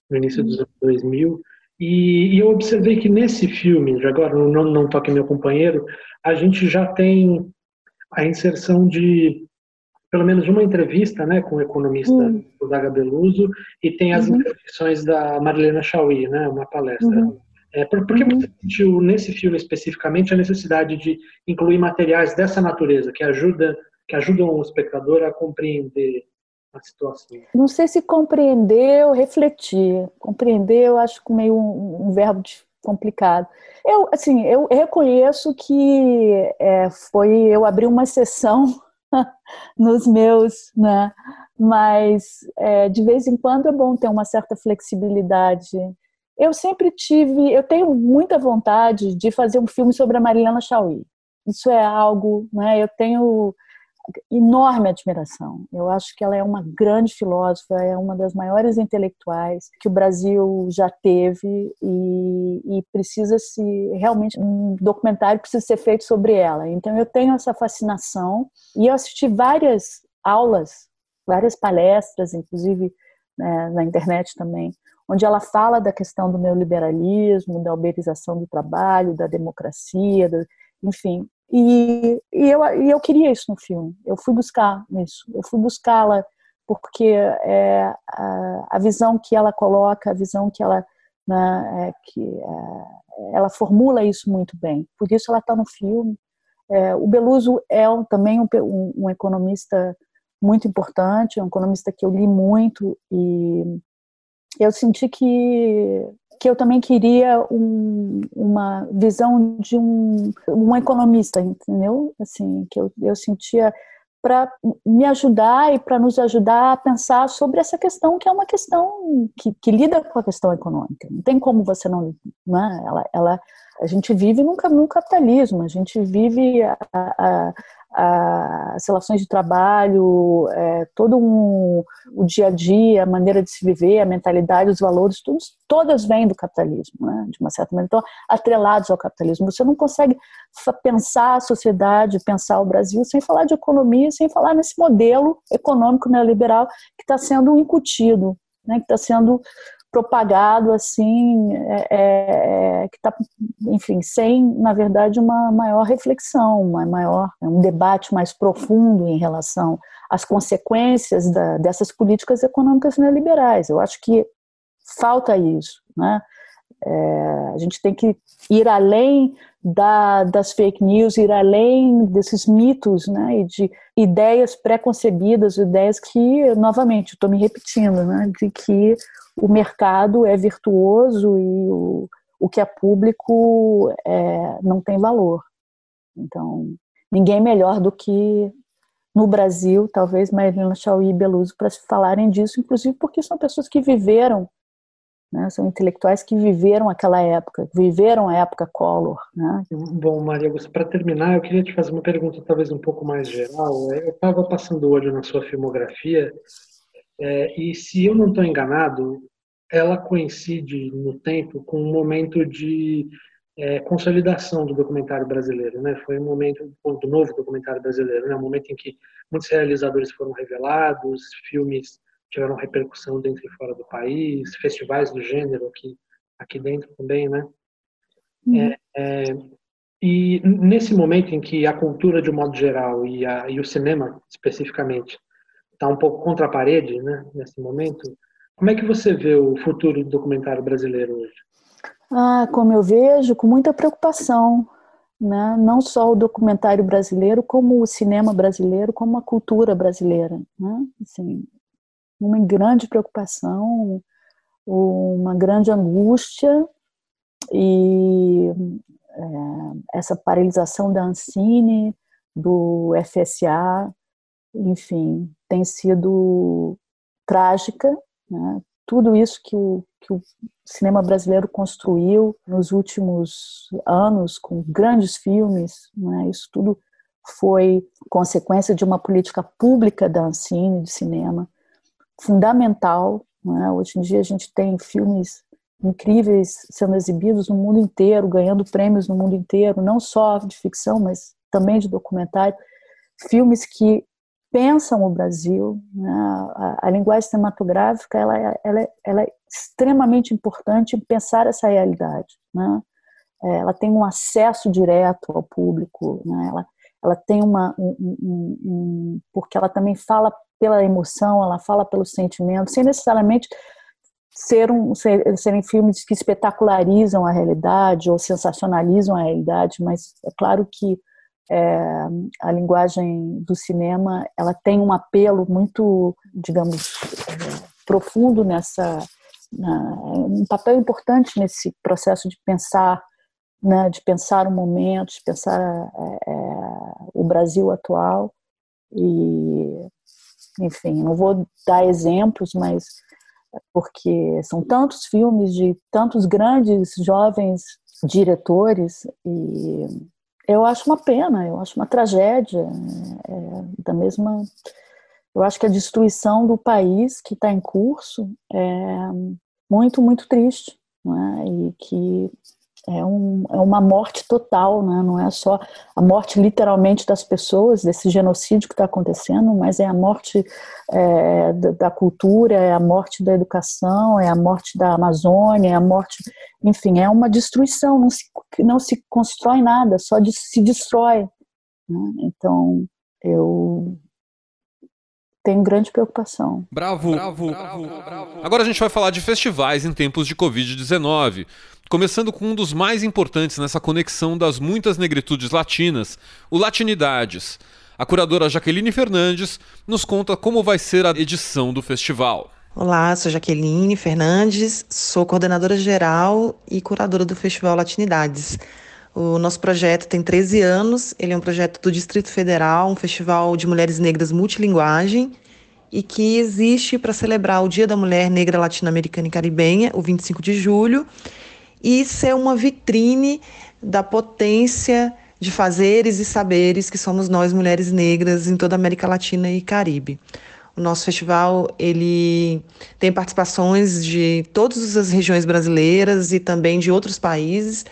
no início dos anos 2000. E, e eu observei que nesse filme, agora, não, não Toque Meu Companheiro, a gente já tem a inserção de pelo menos uma entrevista né, com o economista hum. Zaga Beluso e tem as uhum. intervenções da Marilena Chauí, né, uma palestra. Uhum. É, por, por que você uhum. sentiu nesse filme especificamente a necessidade de incluir materiais dessa natureza que ajuda que ajudam o espectador a compreender a situação? Não sei se compreender ou refletir. Compreender, eu acho meio um, um verbo complicado. Eu, assim, eu reconheço que é, foi eu abri uma sessão nos meus, né? Mas é, de vez em quando é bom ter uma certa flexibilidade. Eu sempre tive, eu tenho muita vontade de fazer um filme sobre a Marilena Chauí. Isso é algo, né? Eu tenho enorme admiração. Eu acho que ela é uma grande filósofa, é uma das maiores intelectuais que o Brasil já teve e, e precisa se realmente um documentário precisa ser feito sobre ela. Então eu tenho essa fascinação e eu assisti várias aulas, várias palestras, inclusive né, na internet também, onde ela fala da questão do neoliberalismo, da uberização do trabalho, da democracia, do, enfim, e, e, eu, e eu queria isso no filme. Eu fui buscar isso. Eu fui buscá-la porque é, a, a, visão que ela coloca, a visão que ela né, é, que é, ela formula isso muito bem. Por isso ela está no filme. É, o Beluso é um, também um, um, um, economista muito importante, um economista que eu li muito e eu senti que que eu também queria um, uma visão de um, um economista, entendeu? Assim, que eu, eu sentia para me ajudar e para nos ajudar a pensar sobre essa questão que é uma questão que, que, lida com a questão econômica. Não tem como você não, né? Ela, ela, a gente vive num, num capitalismo, a gente vive a, a, as relações de trabalho, é, todo um, o dia a dia, a maneira de se viver, a mentalidade, os valores, tudo, todas vêm do capitalismo, né, de uma certa maneira, então, atrelados ao capitalismo. Você não consegue pensar a sociedade, pensar o Brasil sem falar de economia, sem falar nesse modelo econômico neoliberal que está sendo incutido, né, que está sendo propagado assim, é, é, é que está, enfim, sem, na verdade, uma maior reflexão, uma maior, um debate mais profundo em relação às consequências da, dessas políticas econômicas neoliberais. Eu acho que falta isso, né? É, a gente tem que ir além da, das fake news, ir além desses mitos né, e de ideias pré-concebidas, ideias que, novamente, estou me repetindo, né, de que o mercado é virtuoso e o, o que é público é, não tem valor. Então, ninguém melhor do que no Brasil, talvez Marilena Chauí e Beluso, para falarem disso, inclusive porque são pessoas que viveram né? São intelectuais que viveram aquela época, viveram a época Collor. Né? Bom, Maria para terminar, eu queria te fazer uma pergunta talvez um pouco mais geral. Eu estava passando o olho na sua filmografia é, e, se eu não estou enganado, ela coincide no tempo com um momento de é, consolidação do documentário brasileiro, né? Foi um momento do novo documentário brasileiro, né? Um momento em que muitos realizadores foram revelados, filmes tiveram repercussão dentro e fora do país, festivais do gênero aqui, aqui dentro também, né? Uhum. É, é, e nesse momento em que a cultura, de um modo geral, e, a, e o cinema especificamente, está um pouco contra a parede, né? Nesse momento, como é que você vê o futuro do documentário brasileiro hoje? Ah, como eu vejo, com muita preocupação, né? Não só o documentário brasileiro, como o cinema brasileiro, como a cultura brasileira, né? Assim, uma grande preocupação, uma grande angústia e é, essa paralisação da Ancine, do FSA, enfim, tem sido trágica. Né? Tudo isso que o, que o cinema brasileiro construiu nos últimos anos, com grandes filmes, né? isso tudo foi consequência de uma política pública da Ancine de cinema, fundamental. É? Hoje em dia a gente tem filmes incríveis sendo exibidos no mundo inteiro, ganhando prêmios no mundo inteiro, não só de ficção, mas também de documentário. Filmes que pensam o Brasil. Né? A, a, linguagem cinematográfica ela, é, ela, é, ela, é extremamente importante em pensar essa realidade. Né? É, ela tem um acesso direto ao público, né? ela, ela tem uma. Um, um, um, porque ela também fala pela emoção, ela fala pelo sentimento, sem necessariamente ser um, ser, serem filmes que espetacularizam a realidade ou sensacionalizam a realidade, mas é claro que é, a linguagem do cinema ela tem um apelo muito, digamos, profundo nessa, na, um papel importante nesse processo de pensar, né, de pensar o momento, de pensar é, é o Brasil atual e, enfim, não vou dar exemplos, mas porque são tantos filmes de tantos grandes jovens diretores e eu acho uma pena, eu acho uma tragédia, é, é da mesma. Eu acho que a destruição do país que está em curso é muito, muito triste, é? e que é, um, é uma morte total, né? não é só a morte literalmente das pessoas, desse genocídio que está acontecendo, mas é a morte é, da, cultura, é a morte da educação, é a morte da Amazônia, é a morte, enfim, é uma destruição, não se, não se constrói nada, só de, se destrói. Né? Então, eu tenho grande preocupação. Bravo, bravo, bravo, bravo. Agora a gente vai falar de festivais em tempos de Covid-19 começando com um dos mais importantes nessa conexão das muitas negritudes latinas, o Latinidades. A curadora Jaqueline Fernandes nos conta como vai ser a edição do festival. Olá, sou Jaqueline Fernandes, sou coordenadora geral e curadora do Festival Latinidades. O nosso projeto tem 13 anos, ele é um projeto do Distrito Federal, um festival de mulheres negras multilinguagem e que existe para celebrar o Dia da Mulher Negra Latino-Americana e Caribenha, o 25 de julho, e ser uma vitrine da potência de fazeres e saberes que somos nós mulheres negras em toda a América Latina e Caribe. O nosso festival ele tem participações de todas as regiões brasileiras e também de outros países.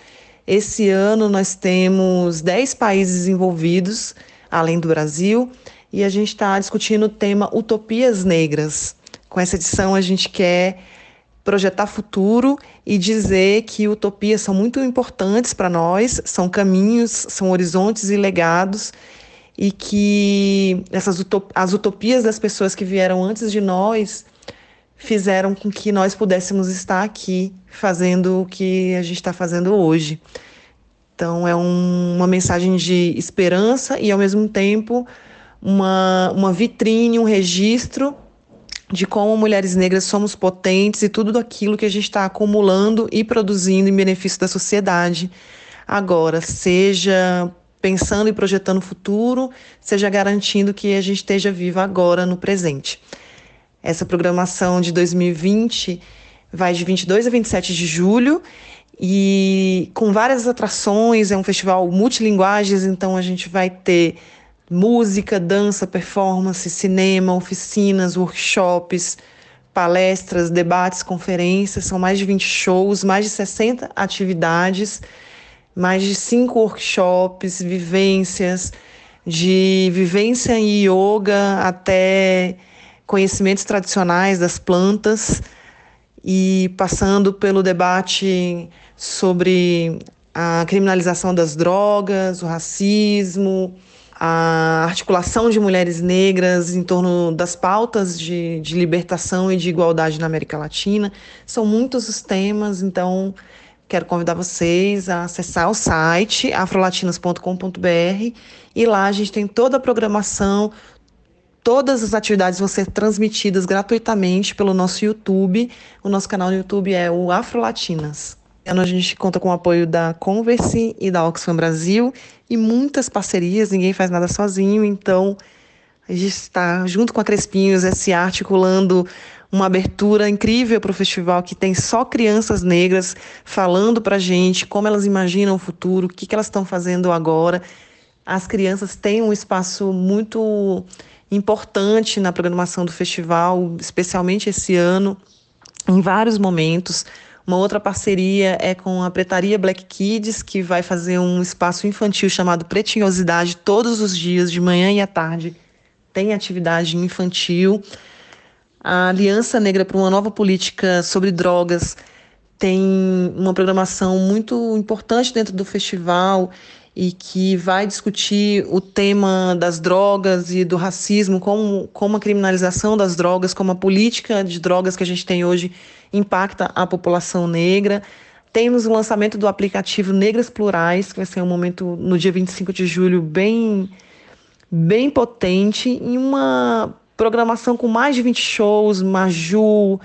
Esse ano nós temos 10 países envolvidos, além do Brasil, e a gente está discutindo o tema Utopias Negras. Com essa edição a gente quer projetar futuro e dizer que utopias são muito importantes para nós, são caminhos, são horizontes e legados e que essas utop as utopias das pessoas que vieram antes de nós fizeram com que nós pudéssemos estar aqui fazendo o que a gente está fazendo hoje. Então é um, uma mensagem de esperança e ao mesmo tempo uma, uma vitrine, um registro de como mulheres negras somos potentes e tudo aquilo que a gente está acumulando e produzindo em benefício da sociedade. Agora, seja pensando e projetando o futuro, seja garantindo que a gente esteja viva agora no presente. Essa programação de 2020 vai de 22 a 27 de julho. E com várias atrações, é um festival multilinguagens, então a gente vai ter música, dança, performance, cinema, oficinas, workshops, palestras, debates, conferências, são mais de 20 shows, mais de 60 atividades, mais de cinco workshops, vivências, de vivência em yoga até conhecimentos tradicionais das plantas e passando pelo debate sobre a criminalização das drogas, o racismo, a articulação de mulheres negras em torno das pautas de, de libertação e de igualdade na América Latina. São muitos os temas, então quero convidar vocês a acessar o site afrolatinas.com.br e lá a gente tem toda a programação, todas as atividades vão ser transmitidas gratuitamente pelo nosso YouTube. O nosso canal no YouTube é o Afrolatinas ano a gente conta com o apoio da Converse e da Oxfam Brasil e muitas parcerias, ninguém faz nada sozinho, então a gente está junto com a Crespinhos SA articulando uma abertura incrível para o festival que tem só crianças negras falando para a gente como elas imaginam o futuro, o que, que elas estão fazendo agora. As crianças têm um espaço muito importante na programação do festival, especialmente esse ano, em vários momentos. Uma outra parceria é com a Pretaria Black Kids, que vai fazer um espaço infantil chamado Pretinhosidade todos os dias, de manhã e à tarde, tem atividade infantil. A Aliança Negra para uma Nova Política sobre Drogas tem uma programação muito importante dentro do festival e que vai discutir o tema das drogas e do racismo, como, como a criminalização das drogas, como a política de drogas que a gente tem hoje impacta a população negra. Temos o lançamento do aplicativo Negras Plurais, que vai ser um momento no dia 25 de julho bem, bem potente, e uma programação com mais de 20 shows, Maju,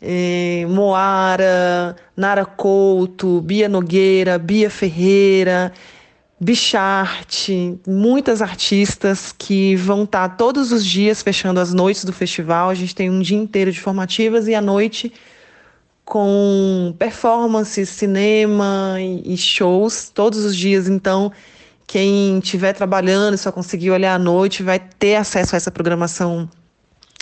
eh, Moara, Nara Couto, Bia Nogueira, Bia Ferreira, Bicharte, muitas artistas que vão estar todos os dias fechando as noites do festival. A gente tem um dia inteiro de formativas e a noite com performances, cinema e, shows todos os dias. Então, quem estiver trabalhando e só conseguir olhar à noite vai ter acesso a essa programação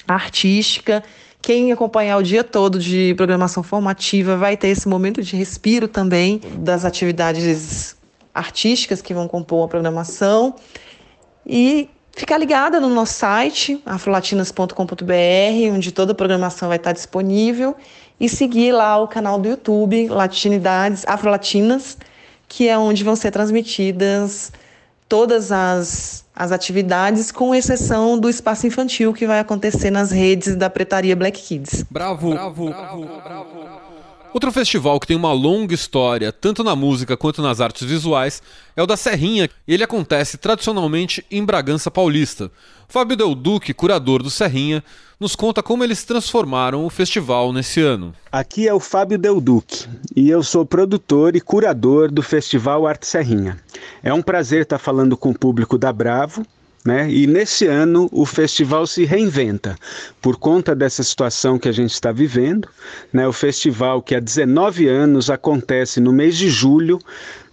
artística. Quem acompanhar o dia todo de programação formativa vai ter esse momento de respiro também das atividades artísticas que vão compor a programação. E ficar ligada no nosso site, afrolatinas.com.br, onde toda a programação vai estar disponível, e seguir lá o canal do YouTube, Latinidades Afrolatinas, que é onde vão ser transmitidas todas as, as atividades, com exceção do espaço infantil que vai acontecer nas redes da Pretaria Black Kids. Bravo, bravo, bravo, bravo. Outro festival que tem uma longa história, tanto na música quanto nas artes visuais, é o da Serrinha. Ele acontece tradicionalmente em Bragança Paulista. Fábio Del Duque, curador do Serrinha, nos conta como eles transformaram o festival nesse ano. Aqui é o Fábio Del Duque e eu sou produtor e curador do Festival Arte Serrinha. É um prazer estar falando com o público da Bravo né? E nesse ano o festival se reinventa por conta dessa situação que a gente está vivendo. Né? O festival, que há 19 anos acontece no mês de julho,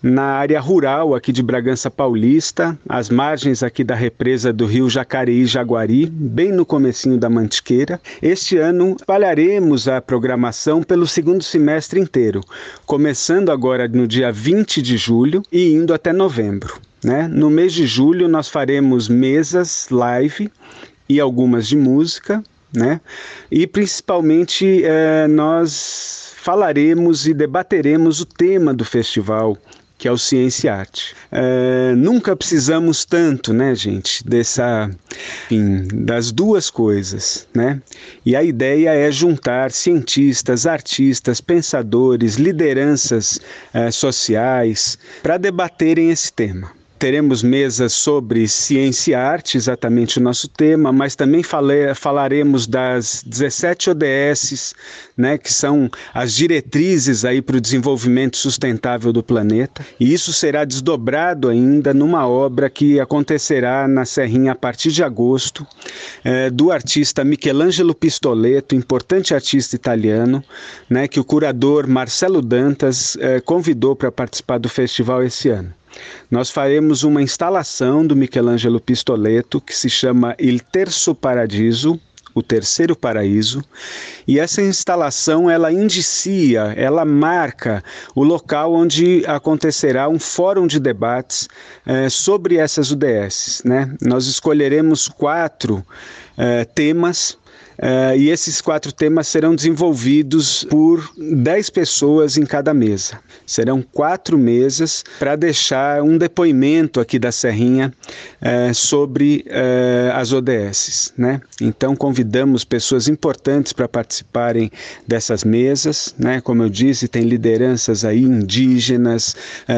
na área rural aqui de Bragança Paulista, às margens aqui da represa do rio Jacareí-Jaguari, bem no comecinho da Mantiqueira. Este ano espalharemos a programação pelo segundo semestre inteiro, começando agora no dia 20 de julho e indo até novembro. Né? No mês de julho nós faremos mesas live e algumas de música, né? E principalmente eh, nós falaremos e debateremos o tema do festival, que é o Ciência e Arte. É, nunca precisamos tanto, né, gente, dessa, enfim, das duas coisas, né? E a ideia é juntar cientistas, artistas, pensadores, lideranças é, sociais para debaterem esse tema teremos mesas sobre ciência e arte, exatamente o nosso tema, mas também fale, falaremos das 17 ODS, né, que são as diretrizes aí para o desenvolvimento sustentável do planeta. E isso será desdobrado ainda numa obra que acontecerá na Serrinha a partir de agosto, é, do artista Michelangelo Pistoletto, importante artista italiano, né, que o curador Marcelo Dantas é, convidou para participar do festival esse ano. Nós faremos uma instalação do Michelangelo Pistoletto que se chama Il Terzo Paradiso, o terceiro paraíso, e essa instalação ela indicia, ela marca o local onde acontecerá um fórum de debates eh, sobre essas UDS. Né? Nós escolheremos quatro eh, temas Uh, e esses quatro temas serão desenvolvidos por dez pessoas em cada mesa. Serão quatro mesas para deixar um depoimento aqui da Serrinha uh, sobre uh, as ODS. Né? Então, convidamos pessoas importantes para participarem dessas mesas. Né? Como eu disse, tem lideranças aí indígenas,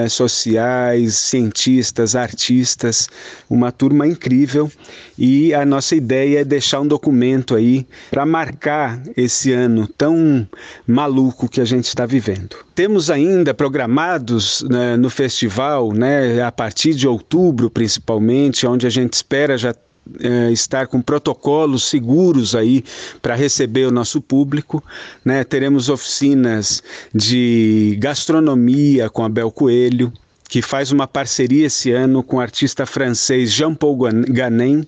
sociais, cientistas, artistas, uma turma incrível. E a nossa ideia é deixar um documento aí para marcar esse ano tão maluco que a gente está vivendo. Temos ainda programados né, no festival, né, a partir de outubro principalmente, onde a gente espera já é, estar com protocolos seguros aí para receber o nosso público. Né? Teremos oficinas de gastronomia com a Bel Coelho, que faz uma parceria esse ano com o artista francês Jean-Paul Ganem,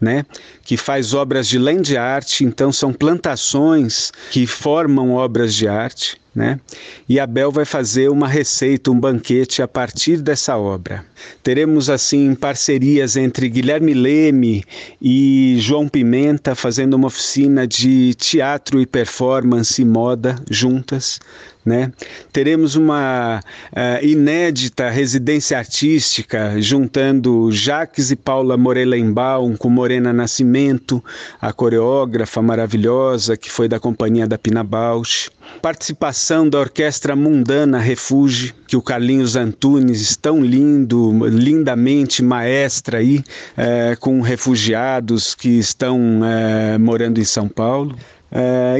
né, que faz obras de land art, então são plantações que formam obras de arte. né? E Abel vai fazer uma receita, um banquete a partir dessa obra. Teremos assim parcerias entre Guilherme Leme e João Pimenta fazendo uma oficina de teatro e performance e moda juntas. Né? Teremos uma uh, inédita residência artística juntando Jacques e Paula Morelenbaum com Morena Nascimento, a coreógrafa maravilhosa que foi da companhia da Pina Bausch. Participação da Orquestra Mundana Refúgio, que o Carlinhos Antunes, tão lindo, lindamente maestra aí, uh, com refugiados que estão uh, morando em São Paulo.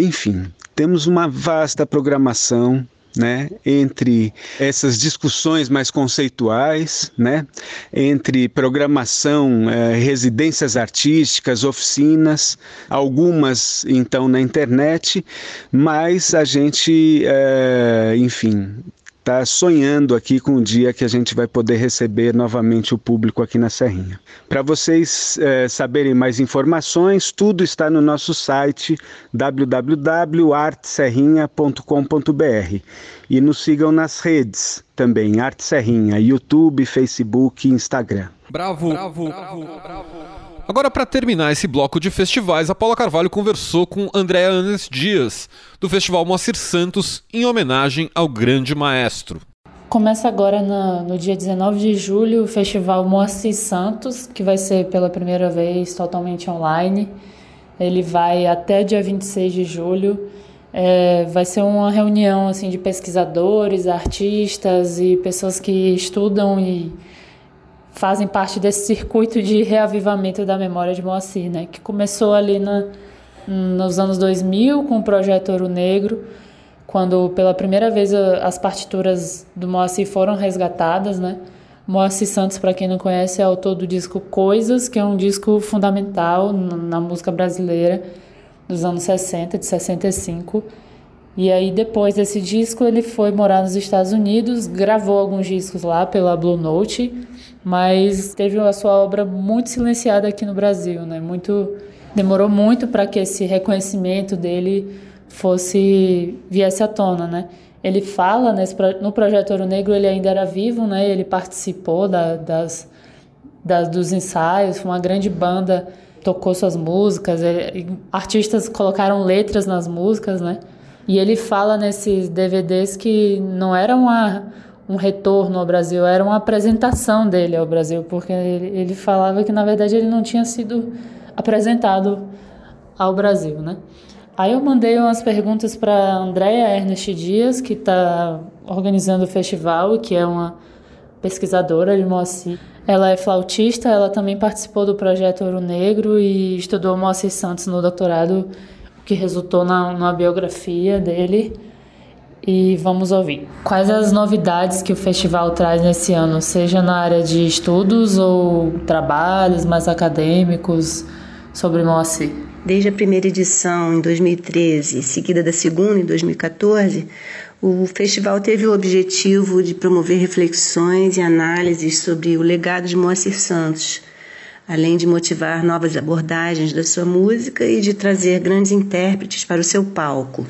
enfim, temos uma vasta programação né, entre essas discussões mais conceituais, né, entre programação, eh, residências artísticas, oficinas, algumas então na internet, mas a gente, eh, enfim, está sonhando aqui com o dia que a gente vai poder receber novamente o público aqui na Serrinha. Para vocês é, saberem mais informações, tudo está no nosso site www.arteserrinha.com.br e nos sigam nas redes também, Arte Serrinha, YouTube, Facebook e Instagram. Bravo, bravo, bravo, bravo. Agora, para terminar esse bloco de festivais, a Paula Carvalho conversou com Andréa Anes Dias, do Festival Moacir Santos, em homenagem ao grande maestro. Começa agora no, dia 19 de julho o Festival Moacir Santos, que vai ser pela primeira vez totalmente online. Ele vai até dia 26 de julho. É, vai ser uma reunião assim de pesquisadores, artistas e pessoas que estudam e fazem parte desse circuito de reavivamento da memória de Moacir, né? que começou ali na, nos anos 2000 com o projeto Ouro Negro, quando pela primeira vez as partituras do Moacir foram resgatadas. Né? Moacir Santos, para quem não conhece, é autor do disco Coisas, que é um disco fundamental na música brasileira dos anos 60, de 65. E aí, depois desse disco, ele foi morar nos Estados Unidos, gravou alguns discos lá pela Blue Note mas teve a sua obra muito silenciada aqui no Brasil, né? Muito demorou muito para que esse reconhecimento dele fosse viesse à tona, né? Ele fala nesse, no projeto Ouro Negro ele ainda era vivo, né? Ele participou da, das, das dos ensaios, foi uma grande banda tocou suas músicas, ele, artistas colocaram letras nas músicas, né? E ele fala nesses DVDs que não era uma um retorno ao Brasil, era uma apresentação dele ao Brasil, porque ele, ele falava que na verdade ele não tinha sido apresentado ao Brasil, né? Aí eu mandei umas perguntas para Andréa Ernest Dias, que está organizando o festival que é uma pesquisadora de Moacir. Ela é flautista, ela também participou do projeto Ouro Negro e estudou Moacir Santos no doutorado, que resultou na, na biografia dele e vamos ouvir. Quais as novidades que o festival traz nesse ano, seja na área de estudos ou trabalhos mais acadêmicos sobre Moacir? Desde a primeira edição em 2013, seguida da segunda em 2014, o festival teve o objetivo de promover reflexões e análises sobre o legado de Moacir Santos, além de motivar novas abordagens da sua música e de trazer grandes intérpretes para o seu palco.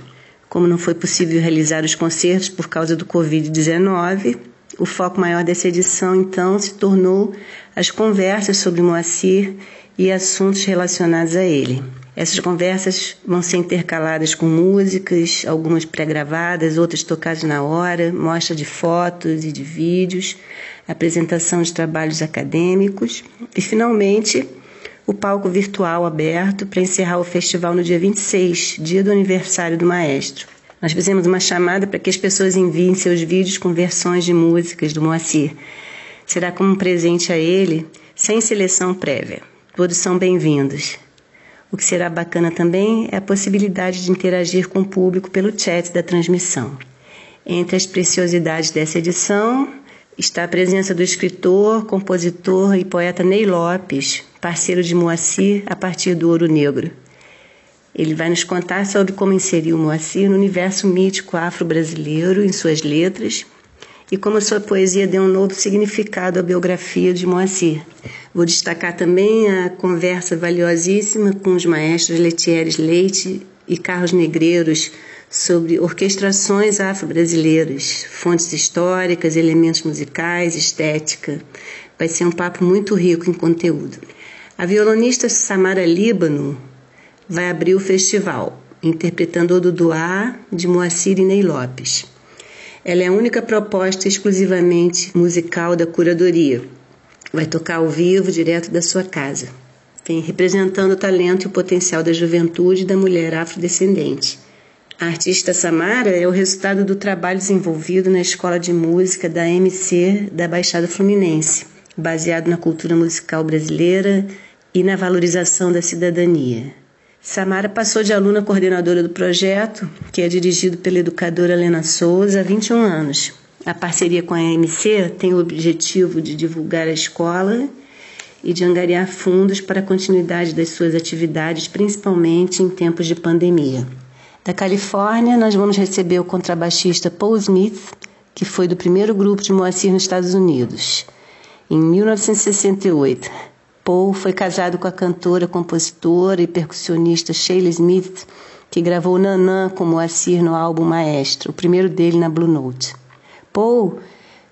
Como não foi possível realizar os concertos por causa do Covid-19, o foco maior dessa edição então se tornou as conversas sobre Moacir e assuntos relacionados a ele. Essas conversas vão ser intercaladas com músicas, algumas pré-gravadas, outras tocadas na hora, mostra de fotos e de vídeos, apresentação de trabalhos acadêmicos e, finalmente, o palco virtual aberto para encerrar o festival no dia 26, dia do aniversário do maestro. Nós fizemos uma chamada para que as pessoas enviem seus vídeos com versões de músicas do Moacir. Será como um presente a ele, sem seleção prévia. Todos são bem-vindos. O que será bacana também é a possibilidade de interagir com o público pelo chat da transmissão. Entre as preciosidades dessa edição está a presença do escritor, compositor e poeta Ney Lopes, parceiro de Moacir a partir do Ouro Negro. Ele vai nos contar sobre como inseriu Moacir no universo mítico afro-brasileiro em suas letras e como sua poesia deu um novo significado à biografia de Moacir. Vou destacar também a conversa valiosíssima com os maestros Letieres Leite e Carlos Negreiros sobre orquestrações afro-brasileiras, fontes históricas, elementos musicais, estética. Vai ser um papo muito rico em conteúdo. A violonista Samara Líbano vai abrir o festival, interpretando o Duduá de Moacir Ney Lopes. Ela é a única proposta exclusivamente musical da curadoria. Vai tocar ao vivo, direto da sua casa. Vem representando o talento e o potencial da juventude e da mulher afrodescendente. A artista Samara é o resultado do trabalho desenvolvido na Escola de Música da MC da Baixada Fluminense, baseado na cultura musical brasileira e na valorização da cidadania. Samara passou de aluna coordenadora do projeto, que é dirigido pela educadora Helena Souza, há 21 anos. A parceria com a MC tem o objetivo de divulgar a escola e de angariar fundos para a continuidade das suas atividades, principalmente em tempos de pandemia. Da Califórnia, nós vamos receber o contrabaixista Paul Smith, que foi do primeiro grupo de Moacir nos Estados Unidos. Em 1968, Paul foi casado com a cantora, compositora e percussionista Sheila Smith, que gravou Nanã com Moacir no álbum Maestro, o primeiro dele na Blue Note. Paul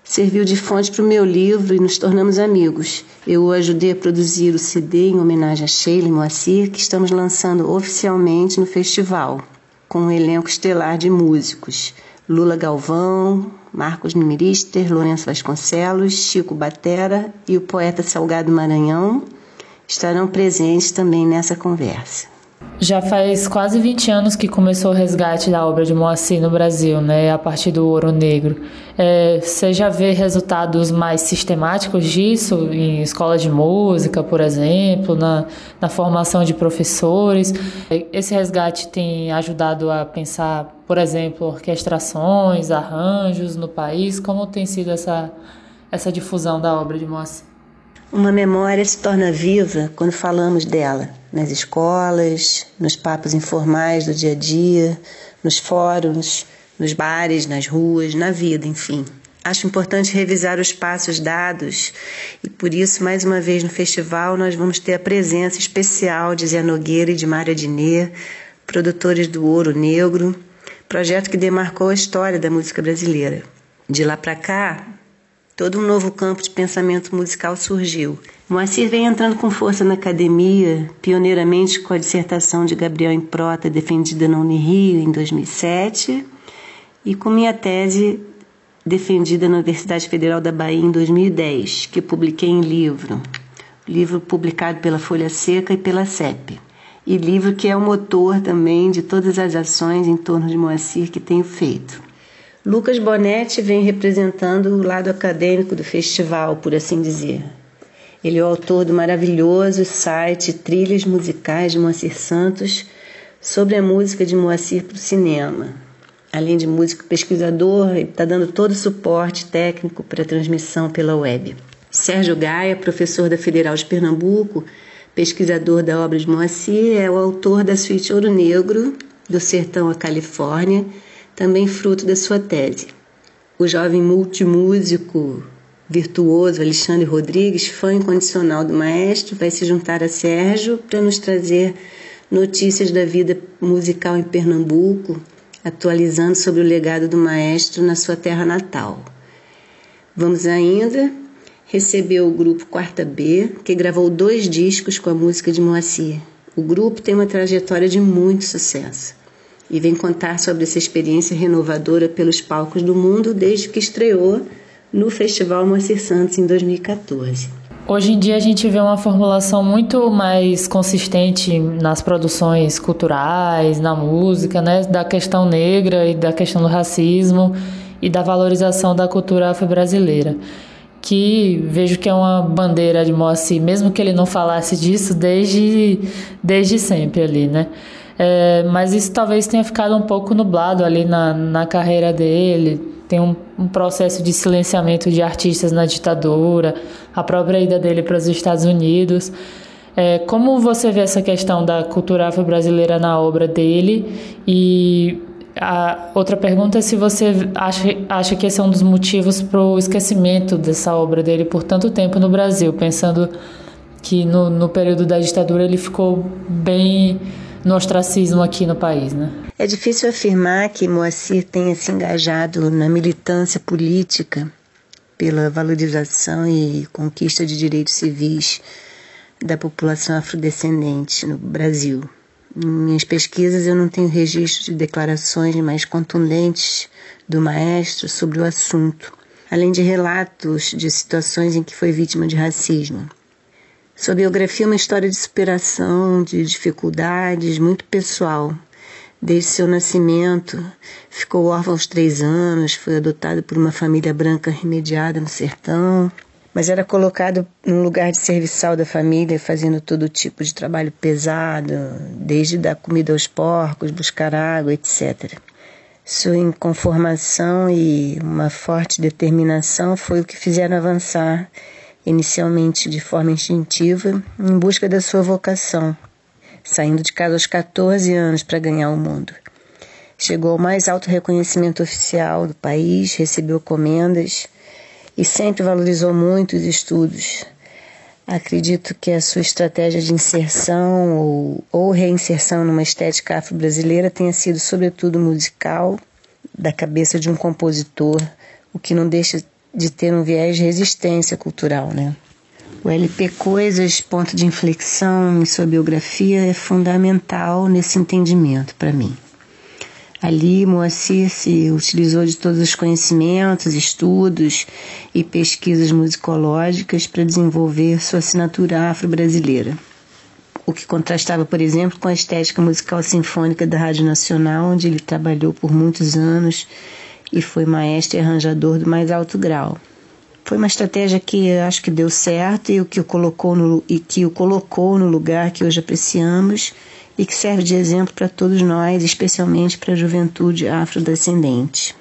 serviu de fonte para o meu livro e nos tornamos amigos. Eu o ajudei a produzir o CD em homenagem a Sheila e Moacir, que estamos lançando oficialmente no festival, com um elenco estelar de músicos. Lula Galvão, Marcos Mimirister, Lourenço Vasconcelos, Chico Batera e o poeta Salgado Maranhão estarão presentes também nessa conversa. Já faz quase 20 anos que começou o resgate da obra de Moacir no Brasil, né, a partir do Ouro Negro. É, você já vê resultados mais sistemáticos disso em escolas de música, por exemplo, na, na formação de professores? Esse resgate tem ajudado a pensar, por exemplo, orquestrações, arranjos no país? Como tem sido essa, essa difusão da obra de Moacir? Uma memória se torna viva quando falamos dela, nas escolas, nos papos informais do dia a dia, nos fóruns, nos bares, nas ruas, na vida, enfim. Acho importante revisar os passos dados e por isso, mais uma vez no festival, nós vamos ter a presença especial de Zé Nogueira e de Mária Dinê, produtores do Ouro Negro, projeto que demarcou a história da música brasileira. De lá para cá, todo um novo campo de pensamento musical surgiu. Moacir vem entrando com força na academia, pioneiramente com a dissertação de Gabriel Improta, defendida na Unirio em 2007, e com minha tese defendida na Universidade Federal da Bahia em 2010, que publiquei em livro, livro publicado pela Folha Seca e pela CEP, e livro que é o motor também de todas as ações em torno de Moacir que tenho feito. Lucas Bonetti vem representando o lado acadêmico do festival, por assim dizer. Ele é o autor do maravilhoso site Trilhas Musicais de Moacir Santos sobre a música de Moacir para o cinema. Além de músico pesquisador, ele está dando todo o suporte técnico para a transmissão pela web. Sérgio Gaia, professor da Federal de Pernambuco, pesquisador da obra de Moacir, é o autor da suíte Ouro Negro, do Sertão à Califórnia, também fruto da sua tese. O jovem multimúsico virtuoso Alexandre Rodrigues, fã incondicional do maestro, vai se juntar a Sérgio para nos trazer notícias da vida musical em Pernambuco, atualizando sobre o legado do maestro na sua terra natal. Vamos ainda receber o grupo Quarta B, que gravou dois discos com a música de Moacir. O grupo tem uma trajetória de muito sucesso e vem contar sobre essa experiência renovadora pelos palcos do mundo desde que estreou no Festival Moacir Santos em 2014. Hoje em dia a gente vê uma formulação muito mais consistente nas produções culturais, na música, né, da questão negra e da questão do racismo e da valorização da cultura afro-brasileira, que vejo que é uma bandeira de Moacir, mesmo que ele não falasse disso desde, desde sempre ali, né? É, mas isso talvez tenha ficado um pouco nublado ali na, na carreira dele. Tem um, um processo de silenciamento de artistas na ditadura, a própria ida dele para os Estados Unidos. É, como você vê essa questão da cultura afro-brasileira na obra dele? E a outra pergunta é se você acha, acha que esse é um dos motivos para o esquecimento dessa obra dele por tanto tempo no Brasil, pensando que no, no período da ditadura ele ficou bem no ostracismo aqui no país, né? É difícil afirmar que Moacir tenha se engajado na militância política pela valorização e conquista de direitos civis da população afrodescendente no Brasil. Em minhas pesquisas eu não tenho registro de declarações mais contundentes do maestro sobre o assunto, além de relatos de situações em que foi vítima de racismo. Sua biografia é uma história de superação, de dificuldades, muito pessoal. Desde seu nascimento, ficou órfão aos três anos, foi adotado por uma família branca remediada no sertão, mas era colocado num lugar de serviçal da família, fazendo todo tipo de trabalho pesado, desde dar comida aos porcos, buscar água, etc. Sua inconformação e uma forte determinação foi o que fizeram avançar inicialmente de forma instintiva, em busca da sua vocação, saindo de casa aos 14 anos para ganhar o mundo. Chegou ao mais alto reconhecimento oficial do país, recebeu comendas e sempre valorizou muito os estudos. Acredito que a sua estratégia de inserção ou, ou reinserção numa estética afro-brasileira tenha sido, sobretudo, musical, da cabeça de um compositor, o que não deixa de ter um viés de resistência cultural, né? O LP Coisas, ponto de inflexão em sua biografia, é fundamental nesse entendimento para mim. Ali, Moacir se utilizou de todos os conhecimentos, estudos e pesquisas musicológicas para desenvolver sua assinatura afro-brasileira. O que contrastava, por exemplo, com a estética musical sinfônica da Rádio Nacional, onde ele trabalhou por muitos anos e foi maestro e arranjador do mais alto grau. Foi uma estratégia que acho que deu certo e o que o colocou no, e que o colocou no lugar que hoje apreciamos e que serve de exemplo para todos nós, especialmente para a juventude afrodescendente.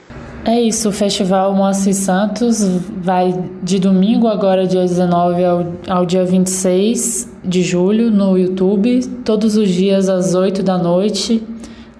É isso, o Festival Moacir Santos vai de domingo, agora dia 19, ao, ao dia 26 de julho, no YouTube, todos os dias às 8 da noite.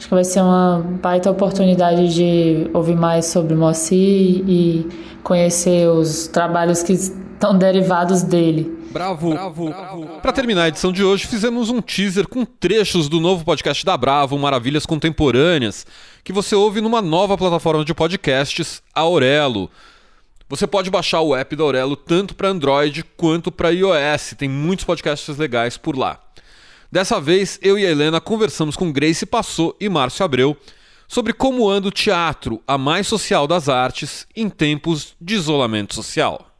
Acho que vai ser uma baita oportunidade de ouvir mais sobre Moacir e conhecer os trabalhos que estão derivados dele. Bravo, bravo. Para terminar a edição de hoje, fizemos um teaser com trechos do novo podcast da Bravo, Maravilhas Contemporâneas, que você ouve numa nova plataforma de podcasts, a Aurelo. Você pode baixar o app da Aurelo tanto para Android quanto para iOS. Tem muitos podcasts legais por lá. Dessa vez, eu e a Helena conversamos com Grace Passou e Márcio Abreu sobre como anda o teatro, a mais social das artes, em tempos de isolamento social.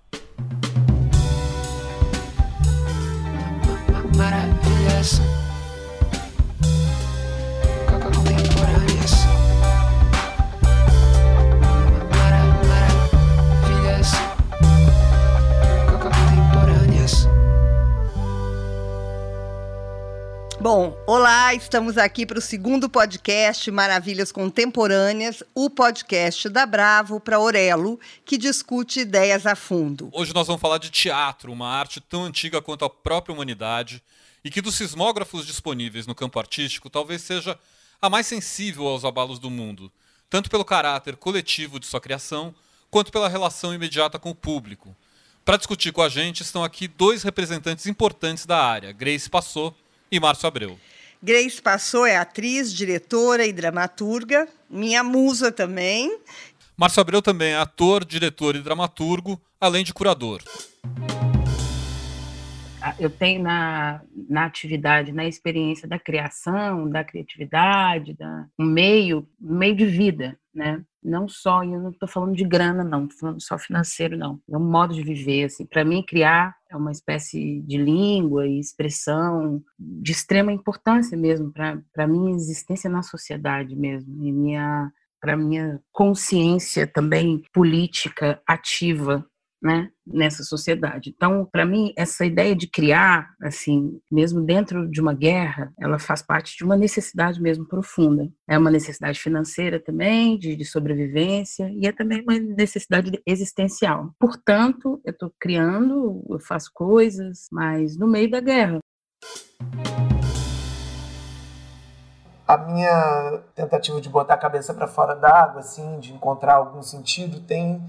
Bom, olá, estamos aqui para o segundo podcast Maravilhas Contemporâneas, o podcast da Bravo para Orelo, que discute ideias a fundo. Hoje nós vamos falar de teatro, uma arte tão antiga quanto a própria humanidade e que dos sismógrafos disponíveis no campo artístico talvez seja a mais sensível aos abalos do mundo, tanto pelo caráter coletivo de sua criação, quanto pela relação imediata com o público. Para discutir com a gente estão aqui dois representantes importantes da área, Grace Passou e Márcio Abreu. Grace Passou é atriz, diretora e dramaturga, minha musa também. Márcio Abreu também é ator, diretor e dramaturgo, além de curador. Ah, eu tenho na, na atividade, na experiência da criação, da criatividade, da, um meio, um meio de vida, né? Não só, e eu não estou falando de grana, não, estou falando só financeiro, não. É um modo de viver, assim. Para mim, criar é uma espécie de língua e expressão de extrema importância mesmo para a minha existência na sociedade mesmo, e minha para minha consciência também política ativa né, nessa sociedade. Então, para mim, essa ideia de criar, assim, mesmo dentro de uma guerra, ela faz parte de uma necessidade mesmo profunda. É uma necessidade financeira também, de, de sobrevivência, e é também uma necessidade existencial. Portanto, eu estou criando, eu faço coisas, mas no meio da guerra. A minha tentativa de botar a cabeça para fora d'água, assim, de encontrar algum sentido, tem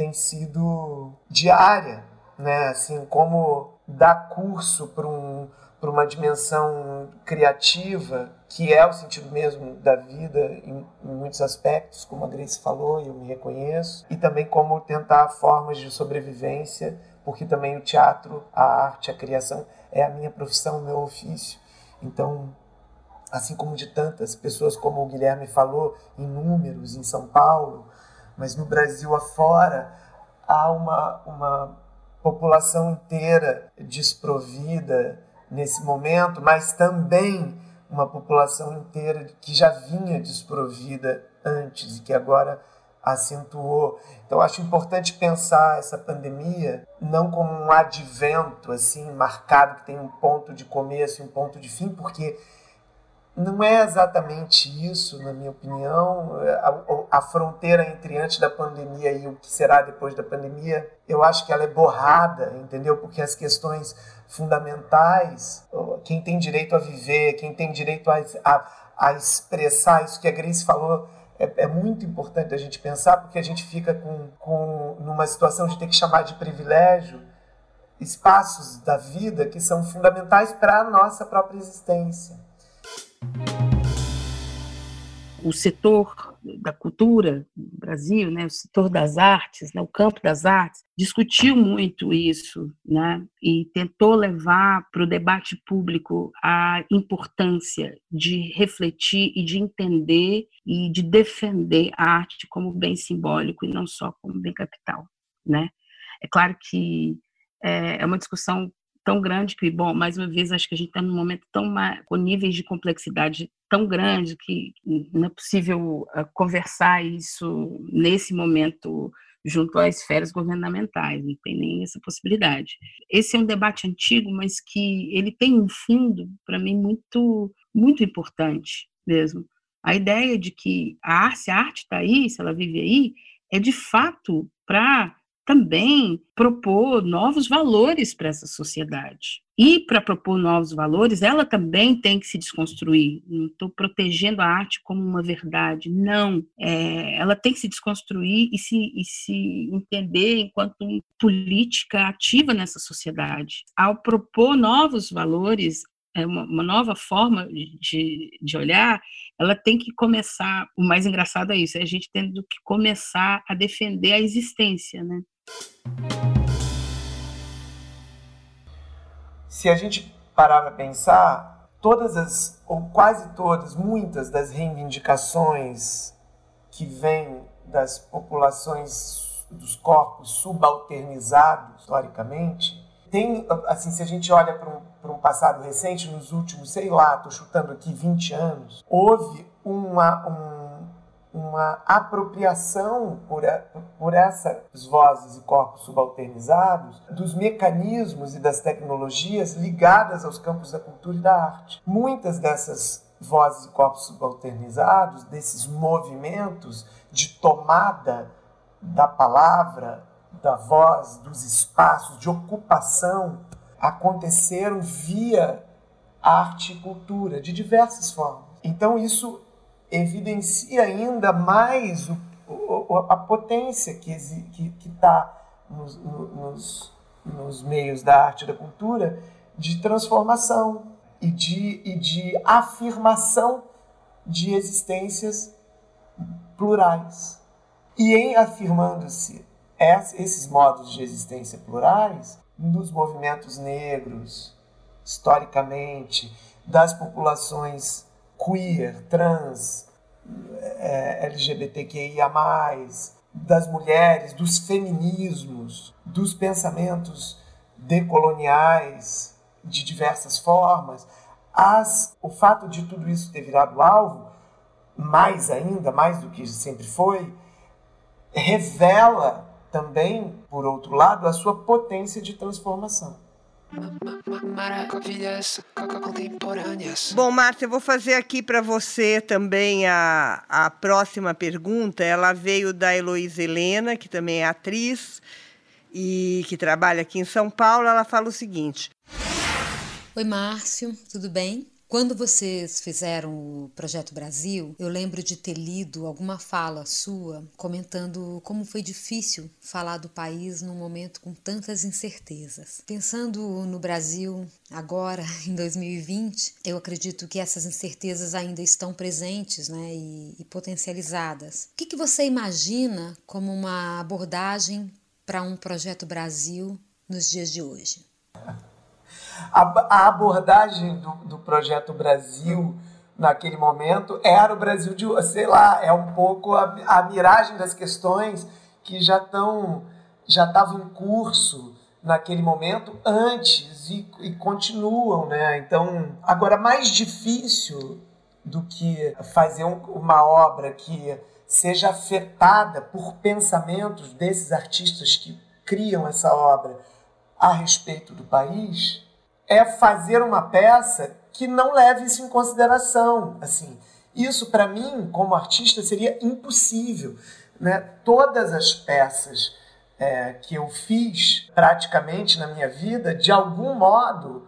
tem sido diária, né? Assim, como dar curso para um, uma dimensão criativa, que é o sentido mesmo da vida em, em, muitos aspectos, como a Grace falou, e eu me reconheço, e também como tentar formas de sobrevivência, porque também o teatro, a arte, a criação é a minha profissão, o meu ofício. Então, assim como de tantas pessoas, como o Guilherme falou, em números em São Paulo, mas no Brasil afora, há uma, uma população inteira desprovida nesse momento, mas também uma população inteira que já vinha desprovida antes e que agora acentuou. Então acho importante pensar essa pandemia não como um advento assim marcado que tem um ponto de começo e um ponto de fim, porque não é exatamente isso, na minha opinião. A, a, fronteira entre antes da pandemia e o que será depois da pandemia, eu acho que ela é borrada, entendeu? Porque as questões fundamentais, quem tem direito a viver, quem tem direito a, a, a expressar isso que a Grace falou, é, é, muito importante a gente pensar, porque a gente fica com, com numa situação de ter que chamar de privilégio espaços da vida que são fundamentais para a nossa própria existência o setor da cultura no Brasil, né, o setor das artes, né, o campo das artes, discutiu muito isso né, e tentou levar para o debate público a importância de refletir e de entender e de defender a arte como bem simbólico e não só como bem capital. Né? É claro que é, é uma discussão tão grande que, bom, mais uma vez, acho que a gente está num momento tão com níveis de complexidade tão grande que não é possível uh, conversar isso nesse momento junto às esferas governamentais, não tem nem essa possibilidade. Esse é um debate antigo, mas que ele tem um fundo, para mim, muito, muito importante mesmo. A ideia de que a arte, se a arte está aí, se ela vive aí, é de fato para também propor novos valores para essa sociedade. E para propor novos valores, ela também tem que se desconstruir. Não estou protegendo a arte como uma verdade, não. É, ela tem que se desconstruir e se, e se entender enquanto política ativa nessa sociedade. Ao propor novos valores, uma, uma, nova forma de, de olhar, ela tem que começar. O mais engraçado é isso, é a gente tendo que começar a defender a existência, né? Se a gente parar para pensar, todas as, ou quase todas, muitas das reivindicações que vêm das populações dos corpos subalternizados historicamente, tem, assim, se a gente olha para um, um passado recente, nos últimos, sei lá, estou chutando aqui 20 anos, houve uma, um uma apropriação por, a, por essas vozes e corpos subalternizados dos mecanismos e das tecnologias ligadas aos campos da cultura e da arte. Muitas dessas vozes e corpos subalternizados, desses movimentos de tomada da palavra, da voz, dos espaços, de ocupação, aconteceram via arte e cultura, de diversas formas. Então, isso evidencia ainda mais o, o, a potência que está que, que tá nos, nos, nos meios da arte e da cultura de transformação e de, e de afirmação de existências plurais. E em afirmando-se esses modos de existência plurais, dos movimentos negros, historicamente, das populações queer, trans, é, LGBTQIA, das mulheres, dos feminismos, dos pensamentos decoloniais de diversas formas, as, o fato de tudo isso ter virado alvo, mais ainda, mais do que sempre foi, revela também, por outro lado, a sua potência de transformação. Maravilhas contemporâneas. Bom, Márcia, eu vou fazer aqui para você também a, a próxima pergunta. Ela veio da Heloísa Helena, que também é atriz e que trabalha aqui em São Paulo. Ela fala o seguinte: Oi, Márcio, tudo bem? Quando vocês fizeram o Projeto Brasil, eu lembro de ter lido alguma fala sua comentando como foi difícil falar do país num momento com tantas incertezas. Pensando no Brasil agora, em 2020, eu acredito que essas incertezas ainda estão presentes né, e, e potencializadas. O que, que você imagina como uma abordagem para um Projeto Brasil nos dias de hoje? A, a abordagem do, do projeto Brasil naquele momento era o Brasil de, sei lá, é um pouco a, a miragem das questões que já estão já estavam em curso naquele momento antes e, e, continuam, né? Então, agora mais difícil do que fazer um, uma obra que seja afetada por pensamentos desses artistas que criam essa obra a respeito do país é fazer uma peça que não leve isso em consideração. Assim, isso para mim, como artista, seria impossível. Né? Todas as peças é, que eu fiz praticamente na minha vida, de algum modo,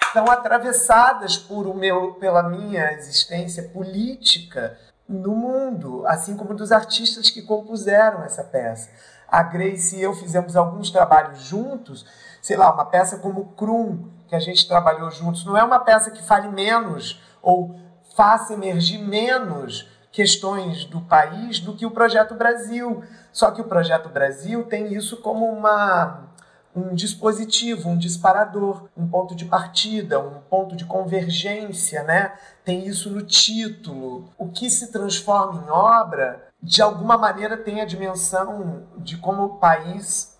estão atravessadas por o meu, pela minha existência política no mundo, assim como dos artistas que compuseram essa peça. A Grace e eu fizemos alguns trabalhos juntos, sei lá, uma peça como Krum, que a gente trabalhou juntos, não é uma peça que fale menos ou faça emergir menos questões do país do que o Projeto Brasil. Só que o Projeto Brasil tem isso como uma, um dispositivo, um disparador, um ponto de partida, um ponto de convergência, né? Tem isso no título. O que se transforma em obra, de alguma maneira, tem a dimensão de como o país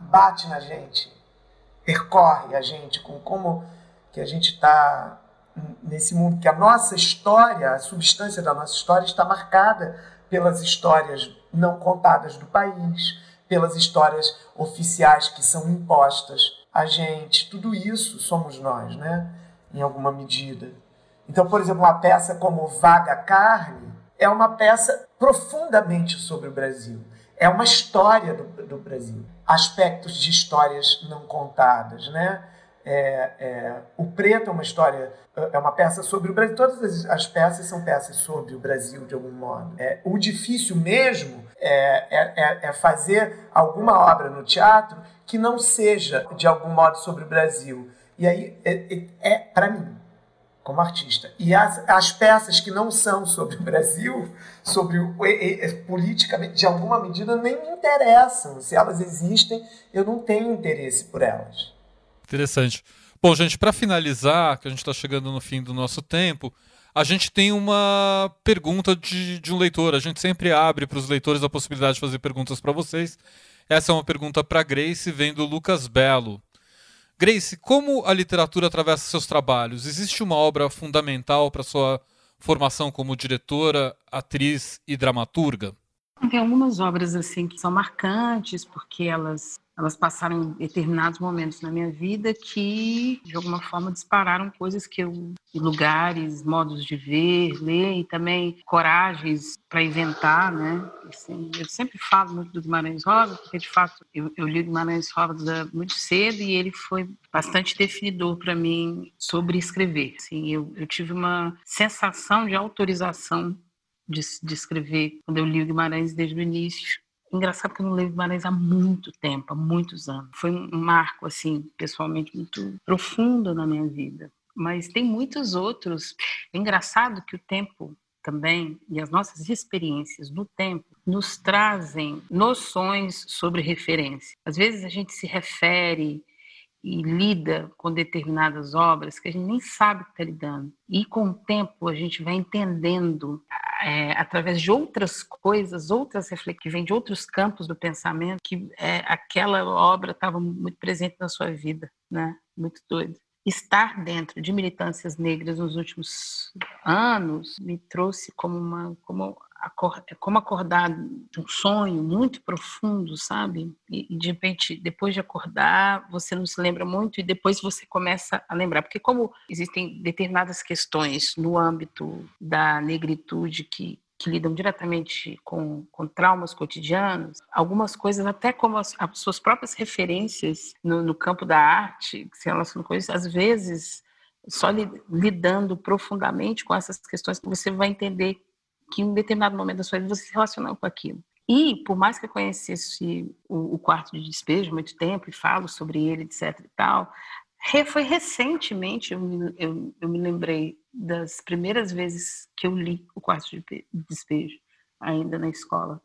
bate na gente, percorre a gente, com como que a gente está nesse mundo, que a nossa história, a substância da nossa história está marcada pelas histórias não contadas do país, pelas histórias oficiais que são impostas a gente. Tudo isso somos nós, né? Em alguma medida. Então, por exemplo, uma peça como Vaga Carne é uma peça profundamente sobre o Brasil. É uma história do, do Brasil aspectos de histórias não contadas, né? É, é, o Preto é uma história, é uma peça sobre o Brasil. Todas as, peças são peças sobre o Brasil, de algum modo. É, o difícil mesmo é, é, é, é, fazer alguma obra no teatro que não seja, de algum modo, sobre o Brasil. E aí, é, é para mim, como artista. E as, as peças que não são sobre o Brasil, sobre o politicamente, de alguma medida, nem me interessam. Se elas existem, eu não tenho interesse por elas. Interessante. Bom, gente, para finalizar, que a gente está chegando no fim do nosso tempo, a gente tem uma pergunta de, de um leitor. A gente sempre abre para os leitores a possibilidade de fazer perguntas para vocês. Essa é uma pergunta para Grace, vem do Lucas Belo. Grace, como a literatura atravessa seus trabalhos? Existe uma obra fundamental para sua formação como diretora, atriz e dramaturga? Tem algumas obras assim que são marcantes porque elas elas passaram em determinados momentos na minha vida que, de alguma forma, dispararam coisas que eu. lugares, modos de ver, ler e também coragens para inventar, né? Assim, eu sempre falo muito do Guimarães Rosa, porque, de fato, eu, eu li Guimarães Rosa muito cedo e ele foi bastante definidor para mim sobre escrever. Assim, eu, eu tive uma sensação de autorização de, de escrever quando eu li o Guimarães desde o início Engraçado que eu não leio Guimarães há muito tempo, há muitos anos. Foi um marco, assim, pessoalmente muito profundo na minha vida. Mas tem muitos outros. É engraçado que o tempo também e as nossas experiências no tempo nos trazem noções sobre referência. Às vezes a gente se refere e lida com determinadas obras que a gente nem sabe que está lidando. E com o tempo a gente vai entendendo é, através de outras coisas, outras reflexões que vêm de outros campos do pensamento, que é, aquela obra estava muito presente na sua vida, né? Muito doido. Estar dentro de militâncias negras nos últimos anos me trouxe como uma como como acordar de um sonho muito profundo, sabe? E, de repente, depois de acordar, você não se lembra muito e depois você começa a lembrar. Porque como existem determinadas questões no âmbito da negritude que, que lidam diretamente com, com traumas cotidianos, algumas coisas, até como as, as suas próprias referências no, no campo da arte, que se relacionam com isso, às vezes só lidando profundamente com essas questões que você vai entender que em determinado momento da sua vida você se relacionou com aquilo. E, por mais que eu conhecesse o, o quarto de despejo há muito tempo e falo sobre ele, etc e tal, foi recentemente, eu me, eu, eu me lembrei das primeiras vezes que eu li o quarto de despejo, ainda na escola.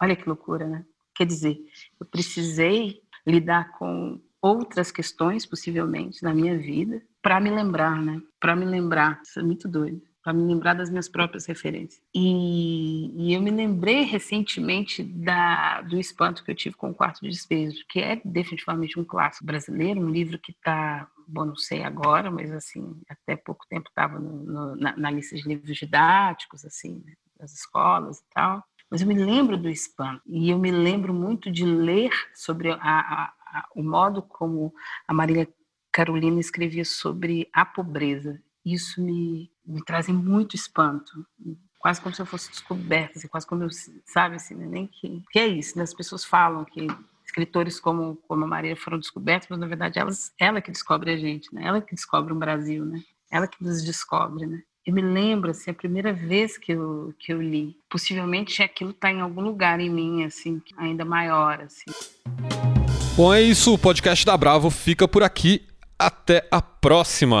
Olha que loucura, né? Quer dizer, eu precisei lidar com outras questões, possivelmente, na minha vida, para me lembrar, né? Para me lembrar. Isso é muito doido para me lembrar das minhas próprias referências. E, e, eu me lembrei recentemente da, do espanto que eu tive com o Quarto de Despejo, que é definitivamente um clássico brasileiro, um livro que está, bom, não sei agora, mas assim, até pouco tempo estava na, na, lista de livros didáticos, assim, né, das escolas e tal. Mas eu me lembro do espanto e eu me lembro muito de ler sobre a, a, a, o modo como a Maria Carolina escrevia sobre a pobreza isso me, me traz muito espanto, quase como se eu fosse descoberta, assim, quase como eu, sabe, assim, né, nem que, que é isso, né? as pessoas falam que escritores como, como a Maria foram descobertos, mas na verdade elas, ela que descobre a gente, né? Ela que descobre um Brasil, né? Ela que nos descobre, né? Eu me lembro, assim, a primeira vez que eu, que eu li, possivelmente aquilo está em algum lugar em mim, assim, ainda maior, assim. Bom, é isso, o podcast da Bravo fica por aqui. Até a próxima!